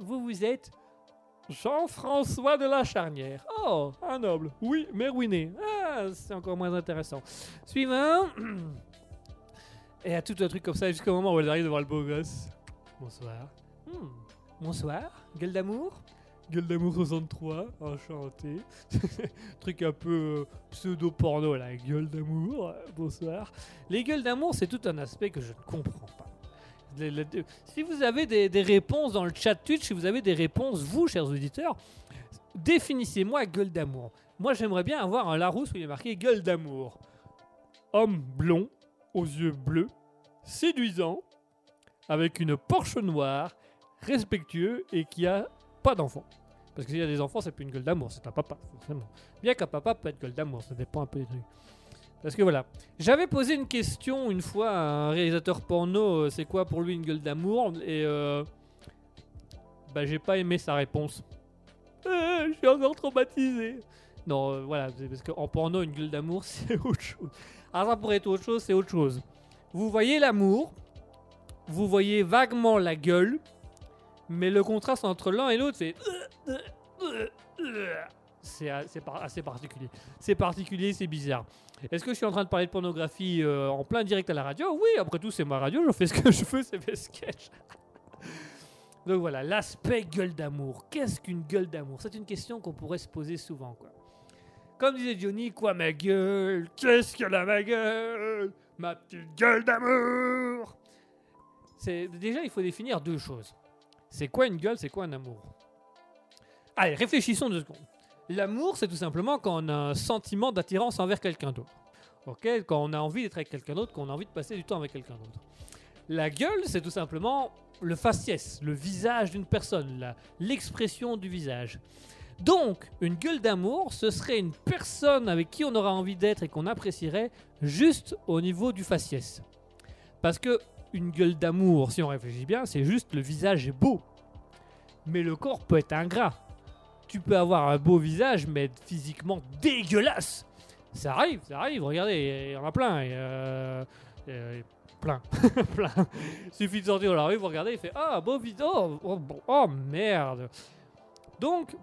Vous, vous êtes Jean-François de la Charnière. Oh, un noble. Oui, mais ruiné. Ah, c'est encore moins intéressant. Suivant. Et à tout un truc comme ça jusqu'au moment où elle arrive devant le beau gosse. Bonsoir. Hmm, Bonsoir. Gueule d'amour Gueule d'amour 63, enchanté. Truc un peu euh, pseudo-porno là, gueule d'amour, euh, bonsoir. Les gueules d'amour, c'est tout un aspect que je ne comprends pas. Si vous avez des, des réponses dans le chat Twitch, si vous avez des réponses, vous, chers auditeurs, définissez-moi gueule d'amour. Moi, j'aimerais bien avoir un Larousse où il est marqué gueule d'amour. Homme blond, aux yeux bleus, séduisant, avec une Porsche noire, respectueux et qui a pas d'enfants. Parce que s'il y a des enfants, c'est plus une gueule d'amour, c'est un papa, forcément. Bien qu'un papa peut être gueule d'amour, ça dépend un peu des trucs. Parce que voilà. J'avais posé une question une fois à un réalisateur porno, euh, c'est quoi pour lui une gueule d'amour? Et euh, bah j'ai pas aimé sa réponse. Euh, je suis encore traumatisé. Non, euh, voilà, parce qu'en porno, une gueule d'amour, c'est autre chose. Alors ça pourrait être autre chose, c'est autre chose. Vous voyez l'amour, vous voyez vaguement la gueule, mais le contraste entre l'un et l'autre. C'est c'est assez particulier. C'est particulier, c'est bizarre. Est-ce que je suis en train de parler de pornographie euh, en plein direct à la radio? Oui, après tout, c'est ma radio, je fais ce que je veux, c'est mes sketchs. Donc voilà, l'aspect gueule d'amour. Qu'est-ce qu'une gueule d'amour? C'est une question qu'on pourrait se poser souvent. Comme disait Johnny, quoi ma gueule? Qu'est-ce qu'elle a ma gueule? Ma petite gueule d'amour C'est déjà il faut définir deux choses. C'est quoi une gueule, c'est quoi un amour? Allez, réfléchissons deux secondes. L'amour, c'est tout simplement quand on a un sentiment d'attirance envers quelqu'un d'autre. Ok Quand on a envie d'être avec quelqu'un d'autre, quand on a envie de passer du temps avec quelqu'un d'autre. La gueule, c'est tout simplement le faciès, le visage d'une personne, l'expression du visage. Donc, une gueule d'amour, ce serait une personne avec qui on aura envie d'être et qu'on apprécierait juste au niveau du faciès. Parce que une gueule d'amour, si on réfléchit bien, c'est juste le visage est beau. Mais le corps peut être ingrat. Tu peux avoir un beau visage, mais être physiquement dégueulasse. Ça arrive, ça arrive, regardez, il y en a plein. euh, euh, plein, plein. Suffit de sortir dans la rue, vous regardez, il fait Ah, beau visage, oh, oh, oh, merde. Donc,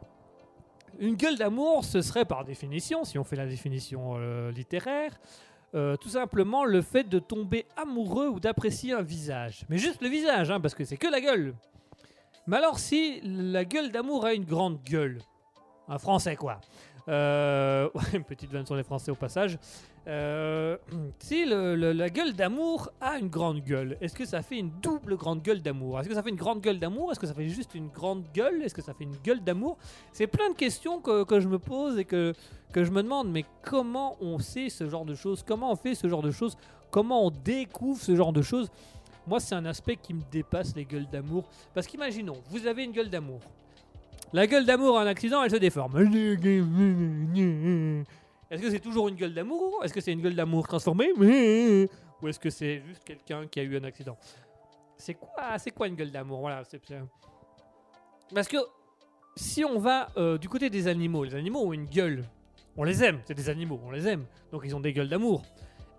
une gueule d'amour, ce serait par définition, si on fait la définition euh, littéraire, euh, tout simplement le fait de tomber amoureux ou d'apprécier un visage. Mais juste le visage, hein, parce que c'est que la gueule. Mais alors si la gueule d'amour a une grande gueule, un français quoi, euh, une petite vanne sur les français au passage, euh, si la gueule d'amour a une grande gueule, est-ce que ça fait une double grande gueule d'amour? Est-ce que ça fait une grande gueule d'amour? Est-ce que ça fait juste une grande gueule? Est-ce que ça fait une gueule d'amour? C'est plein de questions que, que je me pose et que, que je me demande, mais comment on sait ce genre de choses? Comment on fait ce genre de choses? Comment on découvre ce genre de choses? Moi, c'est un aspect qui me dépasse les gueules d'amour. Parce qu'imaginons, vous avez une gueule d'amour. La gueule d'amour a un accident, elle se déforme. Est-ce que c'est toujours une gueule d'amour Est-ce que c'est une gueule d'amour transformée Ou est-ce que c'est juste quelqu'un qui a eu un accident C'est quoi, c'est quoi une gueule d'amour Voilà, c'est parce que si on va euh, du côté des animaux, les animaux ont une gueule. On les aime, c'est des animaux, on les aime. Donc ils ont des gueules d'amour.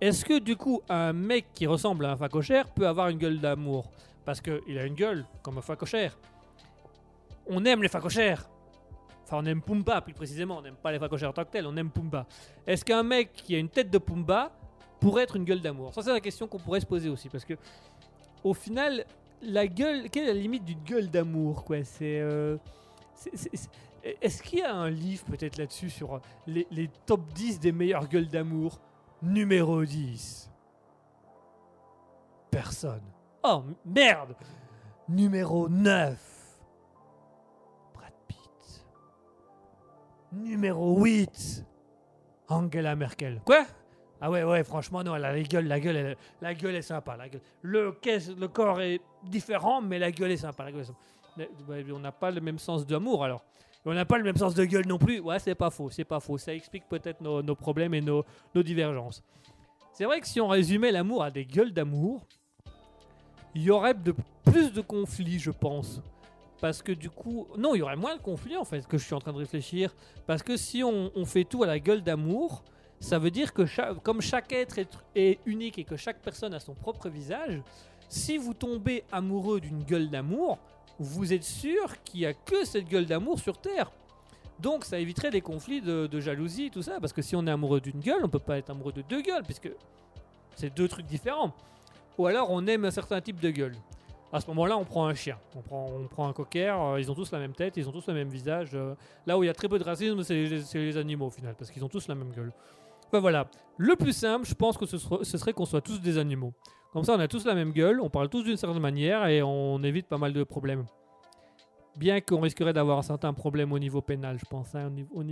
Est-ce que du coup un mec qui ressemble à un facochère peut avoir une gueule d'amour? Parce qu'il a une gueule comme un facochère. On aime les facochères. Enfin, on aime Pumba plus précisément, on n'aime pas les facochères en tant que tels, on aime Pumba. Est-ce qu'un mec qui a une tête de Pumba pourrait être une gueule d'amour? Ça, c'est la question qu'on pourrait se poser aussi, parce que au final, la gueule, quelle est la limite d'une gueule d'amour euh, Est-ce qu'il y a un livre peut-être là-dessus sur les, les top 10 des meilleures gueules d'amour? Numéro 10. Personne. Oh merde Numéro 9. Numéro 8. Angela Merkel. Quoi? Ah ouais, ouais, franchement, non, la, gueule, la gueule, elle- la gueule est sympa. La gueule. Le, caisse, le corps est différent, mais la gueule est sympa. La gueule est sympa. Mais, ouais, on n'a pas le même sens d'amour, alors. On n'a pas le même sens de gueule non plus. Ouais, c'est pas faux, c'est pas faux. Ça explique peut-être nos, nos problèmes et nos, nos divergences. C'est vrai que si on résumait l'amour à des gueules d'amour, il y aurait de plus de conflits, je pense. Parce que du coup, non, il y aurait moins de conflits en fait, que je suis en train de réfléchir. Parce que si on, fait tout à la gueule d'amour, ça veut dire que comme chaque être est, est unique et que chaque personne a son propre visage, si vous tombez amoureux d'une gueule d'amour, vous êtes sûr qu'il n'y a que cette gueule d'amour sur Terre. Donc ça éviterait les conflits de, de jalousie, tout ça, parce que si on est amoureux d'une gueule, on peut pas être amoureux de deux gueules, puisque c'est deux trucs différents. Ou alors on aime un certain type de gueule. À ce moment-là, on prend un chien, on prend, un cocker, euh, ils ont tous la même tête, ils ont tous le même visage. euh, là où il y a très peu de racisme, c'est les, animaux au final, parce qu'ils ont tous la même gueule. Enfin voilà, le plus simple, je pense que ce, sera- ce serait qu'on soit tous des animaux. Comme ça, on a tous la même gueule, on parle tous d'une certaine manière et on évite pas mal de problèmes. Bien qu'on risquerait d'avoir un certain problème au niveau pénal, je pense. hein.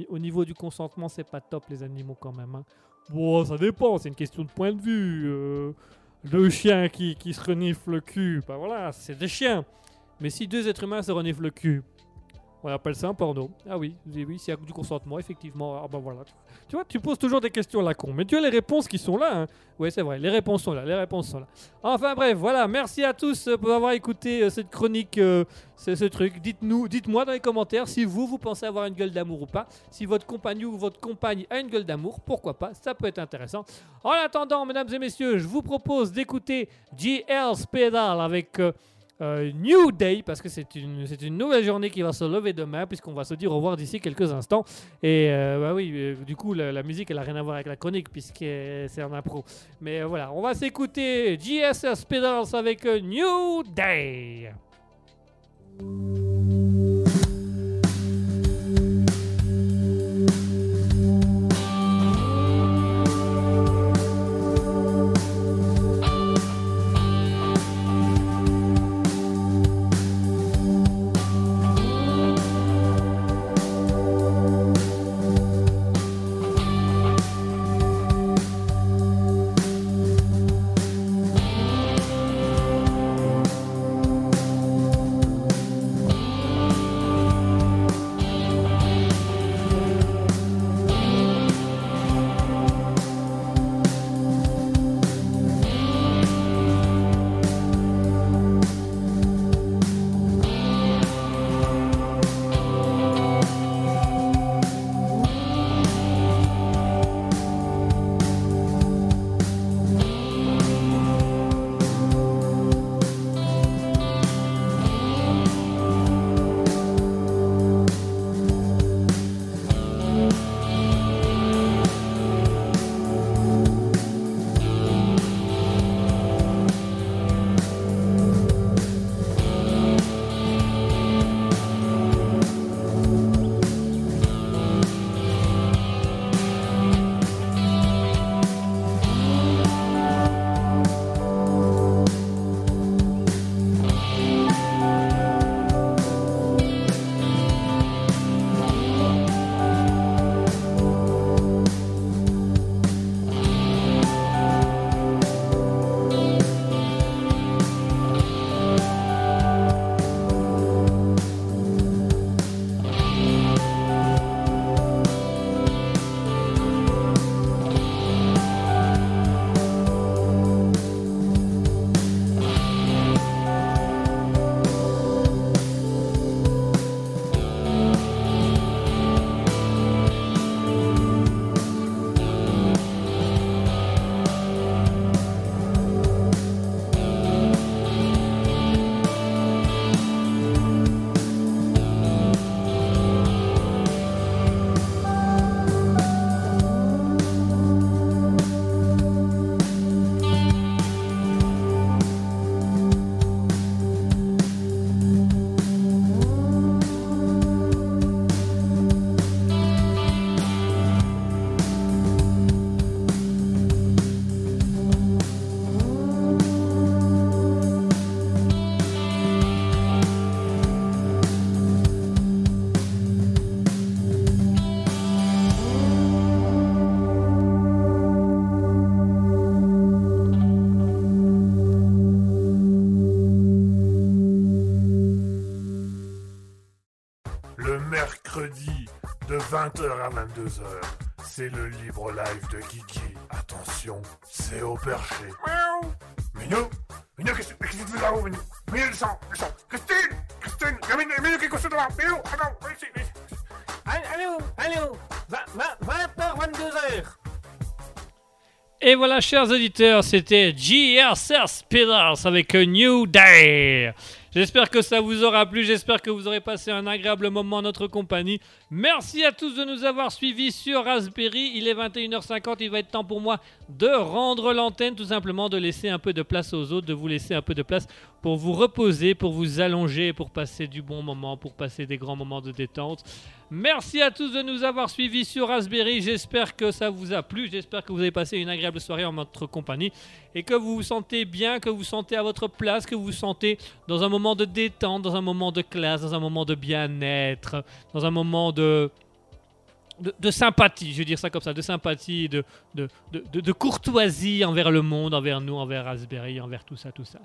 Au niveau du consentement, c'est pas top les animaux quand même. hein. Bon, ça dépend, c'est une question de point de vue. euh, deux chiens qui, qui se reniflent le cul, bah voilà, c'est des chiens. Mais si deux êtres humains se reniflent le cul, on appelle ça un porno. Ah oui, oui, s'il y a du consentement, effectivement. Ah bah voilà. Tu vois, tu poses toujours des questions à la con, mais tu as les réponses qui sont là. Hein. Oui, c'est vrai, les réponses sont là, les réponses sont là. Enfin bref, voilà, merci à tous euh, pour avoir écouté euh, cette chronique, euh, ce, truc. Dites-nous, dites-moi dans les commentaires si vous, vous pensez avoir une gueule d'amour ou pas. Si votre compagnon ou votre compagne a une gueule d'amour, pourquoi pas, ça peut être intéressant. En attendant, mesdames et messieurs, je vous propose d'écouter GL's Pedal avec euh, euh, New Day, parce que c'est une, une nouvelle journée qui va se lever demain, puisqu'on va se dire au revoir d'ici quelques instants. Et euh, bah oui, euh, du coup, la, musique, elle a rien à voir avec la chronique, puisque c'est en impro. Mais voilà, on va s'écouter GSS Pedals avec New Day. 20h à 22h. C'est le libre live de Kiki. Attention, c'est au perché. Miaou. Minou Minou, qu'est-ce qu'est-ce que tu fais là-haut, Minou? Minou, descends, descends. Christine Christine Minou, Minou, qu'est-ce que tu fais là Minou, attends, viens ici, viens ici. Allô, allô, 20h, 22h. Et voilà, chers auditeurs, c'était GRC Speeders avec A New Day. J'espère que ça vous aura plu, j'espère que vous aurez passé un agréable moment en notre compagnie. Merci à tous de nous avoir suivis sur Raspberry. Il est 21h50, il va être temps pour moi de rendre l'antenne, tout simplement de laisser un peu de place aux autres, de vous laisser un peu de place pour vous reposer, pour vous allonger, pour passer du bon moment, pour passer des grands moments de détente. Merci à tous de nous avoir suivis sur Raspberry. J'espère que ça vous a plu. J'espère que vous avez passé une agréable soirée en notre compagnie et que vous vous sentez bien, que vous vous sentez à votre place, que vous vous sentez dans un moment de détente, dans un moment de classe, dans un moment de bien-être, dans un moment de, de, sympathie, je veux dire ça comme ça, de sympathie, de, de- de courtoisie envers le monde, envers nous, envers Raspberry, envers tout ça, tout ça.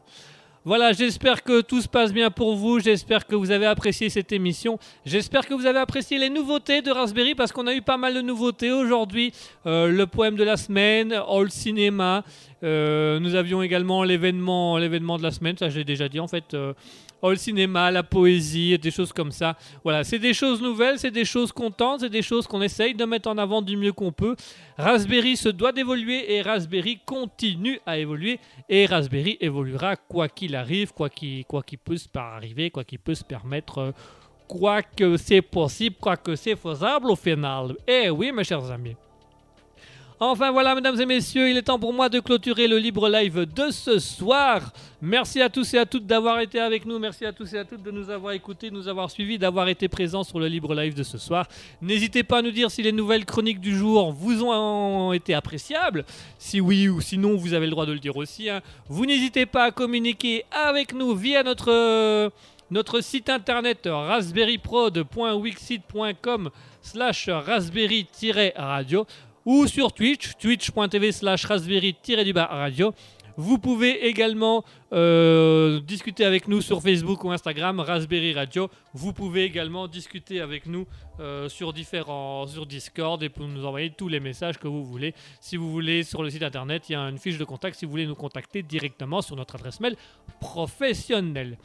Voilà, j'espère que tout se passe bien pour vous. J'espère que vous avez apprécié cette émission. J'espère que vous avez apprécié les nouveautés de Raspberry parce qu'on a eu pas mal de nouveautés aujourd'hui. Euh, le poème de la semaine, All Cinema. Euh, nous avions également l'événement, de la semaine. Ça, j'ai déjà dit en fait. Euh, All Cinéma, la poésie, des choses comme ça. Voilà, c'est des choses nouvelles, c'est des choses contentes, c'est des choses qu'on essaye de mettre en avant du mieux qu'on peut. Raspberry se doit d'évoluer et Raspberry continue à évoluer et Raspberry évoluera quoi qu'il arrive, quoi qu'il quoi puisse par arriver, quoi qu'il peut se permettre, euh, quoi que c'est possible, quoi que c'est faisable au final. Eh oui, mes chers amis. Enfin voilà, mesdames et messieurs, il est temps pour moi de clôturer le libre live de ce soir. Merci à tous et à toutes d'avoir été avec nous. Merci à tous et à toutes de nous avoir écoutés, de nous avoir suivis, d'avoir été présents sur le libre live de ce soir. N'hésitez pas à nous dire si les nouvelles chroniques du jour vous ont été appréciables. Si oui ou sinon, vous avez le droit de le dire aussi. hein. Vous n'hésitez pas à communiquer avec nous via notre, euh, notre site internet raspberryprod.wixit.com slash raspberry-radio ou sur Twitch, twitch.tv slash raspberry-radio. Vous pouvez également euh, discuter avec nous sur Facebook ou Instagram, Raspberry Radio. Vous pouvez également discuter avec nous euh, sur différents, sur Discord et nous envoyer tous les messages que vous voulez. Si vous voulez, sur le site internet, il y a une fiche de contact si vous voulez nous contacter directement sur notre adresse mail professionnelle.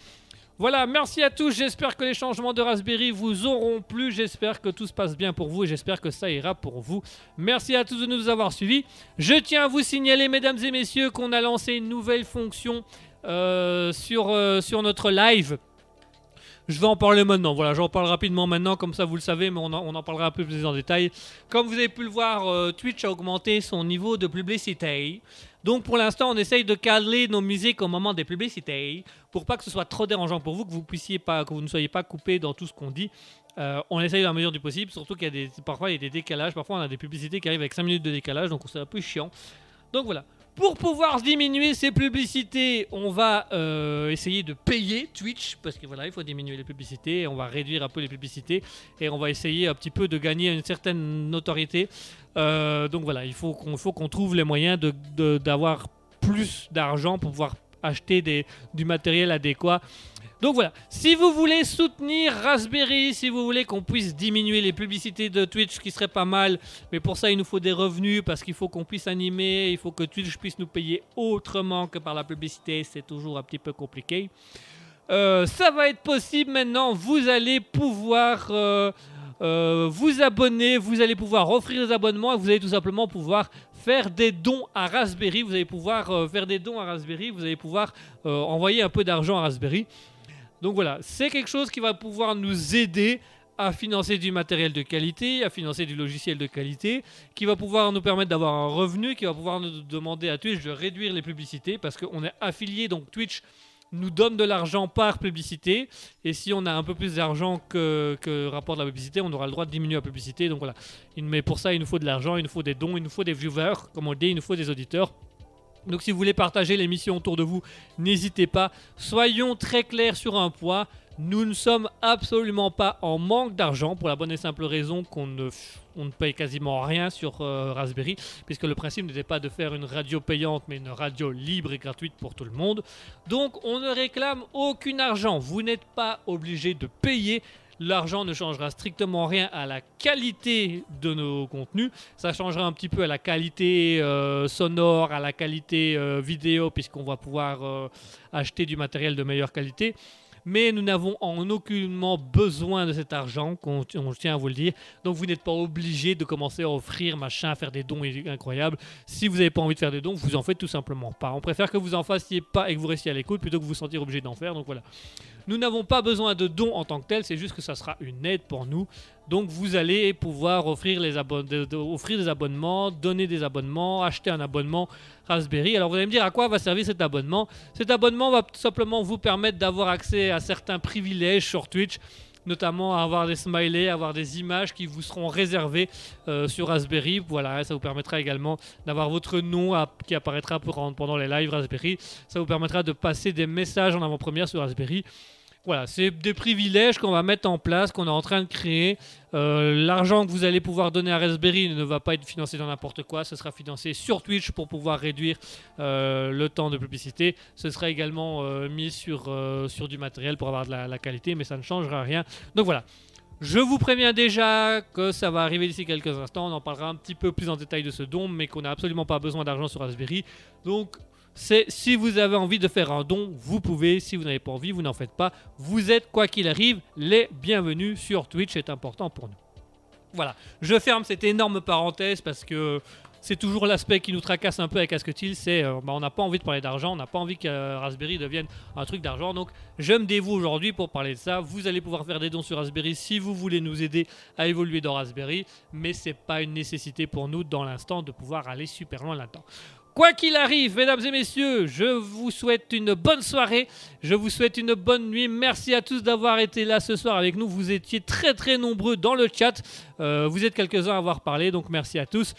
Voilà, merci à tous. J'espère que les changements de Raspberry vous auront plu. J'espère que tout se passe bien pour vous j'espère que ça ira pour vous. Merci à tous de nous avoir suivis. Je tiens à vous signaler, mesdames et messieurs, qu'on a lancé une nouvelle fonction euh, sur, euh, sur notre live. Je vais en parler maintenant. Voilà, j'en parle rapidement maintenant, comme ça vous le savez, mais on en, parlera un peu plus en détail. Comme vous avez pu le voir, euh, Twitch a augmenté son niveau de publicité. Donc pour l'instant, on essaye de cadrer nos musiques au moment des publicités pour pas que ce soit trop dérangeant pour vous, que vous puissiez pas, que vous ne soyez pas coupé dans tout ce qu'on dit. Euh, on essaye dans la mesure du possible, surtout qu'il y a des, parfois il y a des décalages, parfois on a des publicités qui arrivent avec 5 minutes de décalage, donc c'est un peu chiant. Donc voilà. Pour pouvoir diminuer ces publicités, on va euh, essayer de payer Twitch parce que voilà, il faut diminuer les publicités, on va réduire un peu les publicités et on va essayer un petit peu de gagner une certaine notoriété. Euh, donc voilà, il faut qu'on faut qu'on trouve les moyens de- d'avoir plus d'argent pour pouvoir acheter du matériel adéquat. Donc voilà, si vous voulez soutenir Raspberry, si vous voulez qu'on puisse diminuer les publicités de Twitch, ce qui serait pas mal, mais pour ça il nous faut des revenus parce qu'il faut qu'on puisse animer, il faut que Twitch puisse nous payer autrement que par la publicité, c'est toujours un petit peu compliqué. Euh, ça va être possible maintenant, vous allez pouvoir euh, euh, vous abonner, vous allez pouvoir offrir des abonnements et vous allez tout simplement pouvoir faire des dons à Raspberry, vous allez pouvoir euh, faire des dons à Raspberry, vous allez pouvoir euh, envoyer un peu d'argent à Raspberry. Donc voilà, c'est quelque chose qui va pouvoir nous aider à financer du matériel de qualité, à financer du logiciel de qualité, qui va pouvoir nous permettre d'avoir un revenu, qui va pouvoir nous demander à Twitch de réduire les publicités parce qu'on est affilié, donc Twitch nous donne de l'argent par publicité. Et si on a un peu plus d'argent que, que rapport de la publicité, on aura le droit de diminuer la publicité. Donc voilà. Il- Mais pour ça, il nous faut de l'argent, il nous faut des dons, il nous faut des viewers, comme on dit, il nous faut des auditeurs. Donc si vous voulez partager l'émission autour de vous, n'hésitez pas. Soyons très clairs sur un point. Nous ne sommes absolument pas en manque d'argent pour la bonne et simple raison qu'on ne, paye quasiment rien sur euh, Raspberry, puisque le principe n'était pas de faire une radio payante, mais une radio libre et gratuite pour tout le monde. Donc on ne réclame aucun argent. Vous n'êtes pas obligé de payer. L'argent ne changera strictement rien à la qualité de nos contenus. Ça changera un petit peu à la qualité euh, sonore, à la qualité euh, vidéo, puisqu'on va pouvoir acheter du matériel de meilleure qualité mais nous n'avons en aucunement besoin de cet argent, on tient à vous le dire. Donc vous n'êtes pas obligé de commencer à offrir, machin, à faire des dons incroyables. Si vous n'avez pas envie de faire des dons, vous en faites tout simplement pas. On préfère que vous en fassiez pas et que vous restiez à l'écoute plutôt que vous vous sentir obligé d'en faire. Donc voilà. Nous n'avons pas besoin de dons en tant que tel, c'est juste que ça sera une aide pour nous. Donc vous allez pouvoir offrir des abonnements, donner des abonnements, acheter un abonnement Raspberry. Alors vous allez me dire à quoi va servir cet abonnement? Cet abonnement va tout simplement vous permettre d'avoir accès à certains privilèges sur Twitch notamment avoir des smileys, avoir des images qui vous seront réservées euh, sur Raspberry. Voilà, ça vous permettra également d'avoir votre nom qui apparaîtra pendant les lives Raspberry. Ça vous permettra de passer des messages en avant-première sur Raspberry. Voilà, c'est des privilèges qu'on va mettre en place, qu'on est en train de créer. Euh, l'argent que vous allez pouvoir donner à Raspberry ne va pas être financé dans n'importe quoi, ce sera financé sur Twitch pour pouvoir réduire euh, le temps de publicité. Ce sera également euh, mis sur, sur du matériel pour avoir de la, la, qualité, mais ça ne changera rien. Donc voilà. Je vous préviens déjà que ça va arriver d'ici quelques instants. On en parlera un petit peu plus en détail de ce don, mais qu'on n'a absolument pas besoin d'argent sur Raspberry. Donc c'est si vous avez envie de faire un don, vous pouvez. Si vous n'avez pas envie, vous n'en faites pas. Vous êtes, quoi qu'il arrive, les bienvenus sur Twitch. C'est important pour nous. Voilà, je ferme cette énorme parenthèse parce que c'est toujours l'aspect qui nous tracasse un peu avec Asketil, c'est euh, bah, on n'a pas envie de parler d'argent, on n'a pas envie que euh, Raspberry devienne un truc d'argent. Donc je me dévoue aujourd'hui pour parler de ça. Vous allez pouvoir faire des dons sur Raspberry si vous voulez nous aider à évoluer dans Raspberry, mais c'est pas une nécessité pour nous dans l'instant de pouvoir aller super loin là-dedans. Quoi qu'il arrive, mesdames et messieurs, je vous souhaite une bonne soirée, je vous souhaite une bonne nuit. Merci à tous d'avoir été là ce soir avec nous. Vous étiez très très nombreux dans le chat. Euh, vous êtes quelques-uns à avoir parlé, donc merci à tous.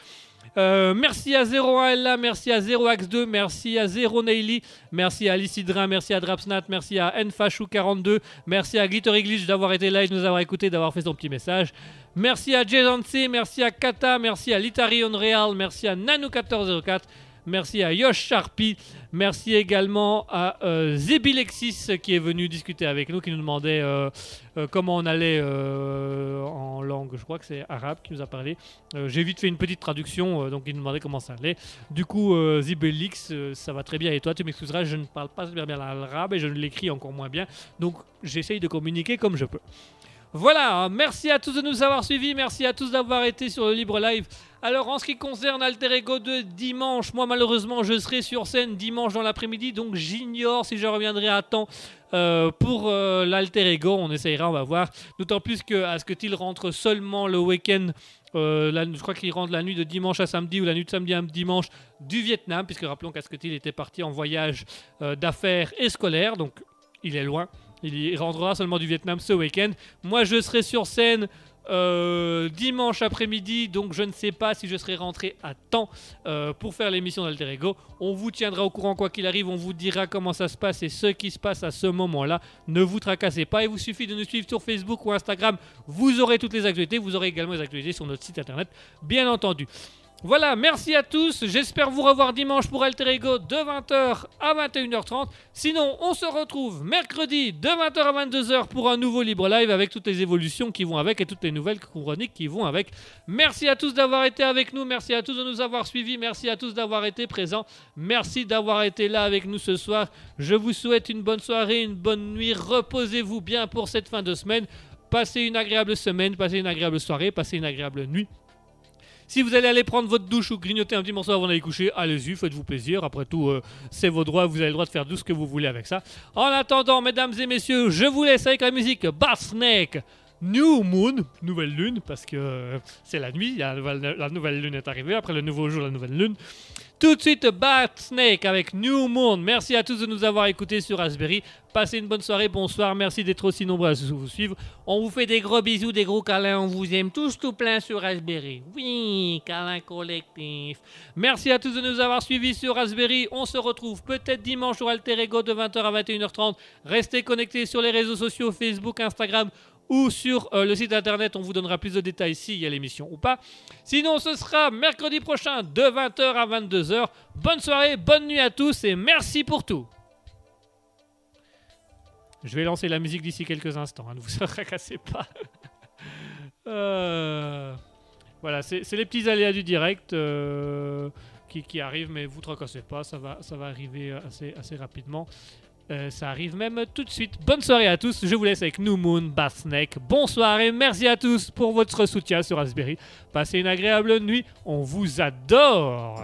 Euh, merci à 01LA, merci à 0Ax2, merci à 0 Naily, merci à Alicidrin, merci à Drapsnat, merci à Nfashou42, merci à Glitter Glitch d'avoir été là et de nous avoir écouté, d'avoir fait son petit message. Merci à Jason C, merci à Kata, merci à Litari Real, merci à Nano1404. Merci à Yosh Sharpie. Merci également à euh, Zebilexis qui est venu discuter avec nous, qui nous demandait euh, euh, comment on allait en langue, je crois que c'est arabe qui nous a parlé. J'ai vite fait une petite traduction, donc il nous demandait comment ça allait. Du coup, Zibelix, ça va très bien. Et toi, tu m'excuseras, je ne parle pas super bien l'arabe et je ne l'écris encore moins bien. Donc j'essaye de communiquer comme je peux. Voilà, merci à tous de nous avoir suivis, merci à tous d'avoir été sur le Libre Live. Alors en ce qui concerne Alter Ego de dimanche, moi malheureusement je serai sur scène dimanche dans l'après-midi, donc j'ignore si je reviendrai à temps euh, pour euh, l'Alter Ego. On essayera, on va voir. D'autant plus que à ce rentre seulement le week-end. Euh, je crois qu'il rentre la nuit de dimanche à samedi ou la nuit de samedi à dimanche du Vietnam, puisque rappelons qu'Asketil était parti en voyage d'affaires et scolaire, donc il est loin. Il rentrera seulement du Vietnam ce week-end. Moi, je serai sur scène euh, dimanche après-midi, donc je ne sais pas si je serai rentré à temps euh, pour faire l'émission d'Alter Ego. On vous tiendra au courant quoi qu'il arrive, on vous dira comment ça se passe et ce qui se passe à ce moment-là. Ne vous tracassez pas, il vous suffit de nous suivre sur Facebook ou Instagram. Vous aurez toutes les actualités, vous aurez également les actualités sur notre site internet, bien entendu. Voilà, merci à tous. J'espère vous revoir dimanche pour Alter Ego de 20h à 21h30. Sinon, on se retrouve mercredi de 20h à 22h pour un nouveau Libre Live avec toutes les évolutions qui vont avec et toutes les nouvelles chroniques qui vont avec. Merci à tous d'avoir été avec nous. Merci à tous de nous avoir suivis. Merci à tous d'avoir été présents. Merci d'avoir été là avec nous ce soir. Je vous souhaite une bonne soirée, une bonne nuit. Reposez-vous bien pour cette fin de semaine. Passez une agréable semaine, passez une agréable soirée, passez une agréable nuit. Si vous allez aller prendre votre douche ou grignoter un petit morceau avant d'aller coucher, allez-y, faites-vous plaisir. Après tout, euh, c'est vos droits, vous avez le droit de faire tout ce que vous voulez avec ça. En attendant, mesdames et messieurs, je vous laisse avec la musique Bass Snake. New Moon, nouvelle lune, parce que euh, c'est la nuit, la, la, nouvelle lune est arrivée, après le nouveau jour, la nouvelle lune. Tout de suite, Bat Snake avec New Moon. Merci à tous de nous avoir écoutés sur Raspberry. Passez une bonne soirée, bonsoir. Merci d'être aussi nombreux à vous suivre. On vous fait des gros bisous, des gros câlins. On vous aime tous tout plein sur Raspberry. Oui, câlin collectif. Merci à tous de nous avoir suivis sur Raspberry. On se retrouve peut-être dimanche au Alter Ego de 20h à 21h30. Restez connectés sur les réseaux sociaux Facebook, Instagram ou sur euh, le site internet, on vous donnera plus de détails s'il y a l'émission ou pas. Sinon, ce sera mercredi prochain de 20h à 22h. Bonne soirée, bonne nuit à tous et merci pour tout. Je vais lancer la musique d'ici quelques instants, hein, ne vous tracassez pas. Euh, Voilà, c'est les petits aléas du direct euh, qui, arrivent, mais vous tracassez pas, ça va, ça va arriver assez rapidement. Euh, ça arrive même tout de suite. Bonne soirée à tous. Je vous laisse avec New Moon, Bassneck. Bonsoir et merci à tous pour votre soutien sur Raspberry. Passez une agréable nuit. On vous adore.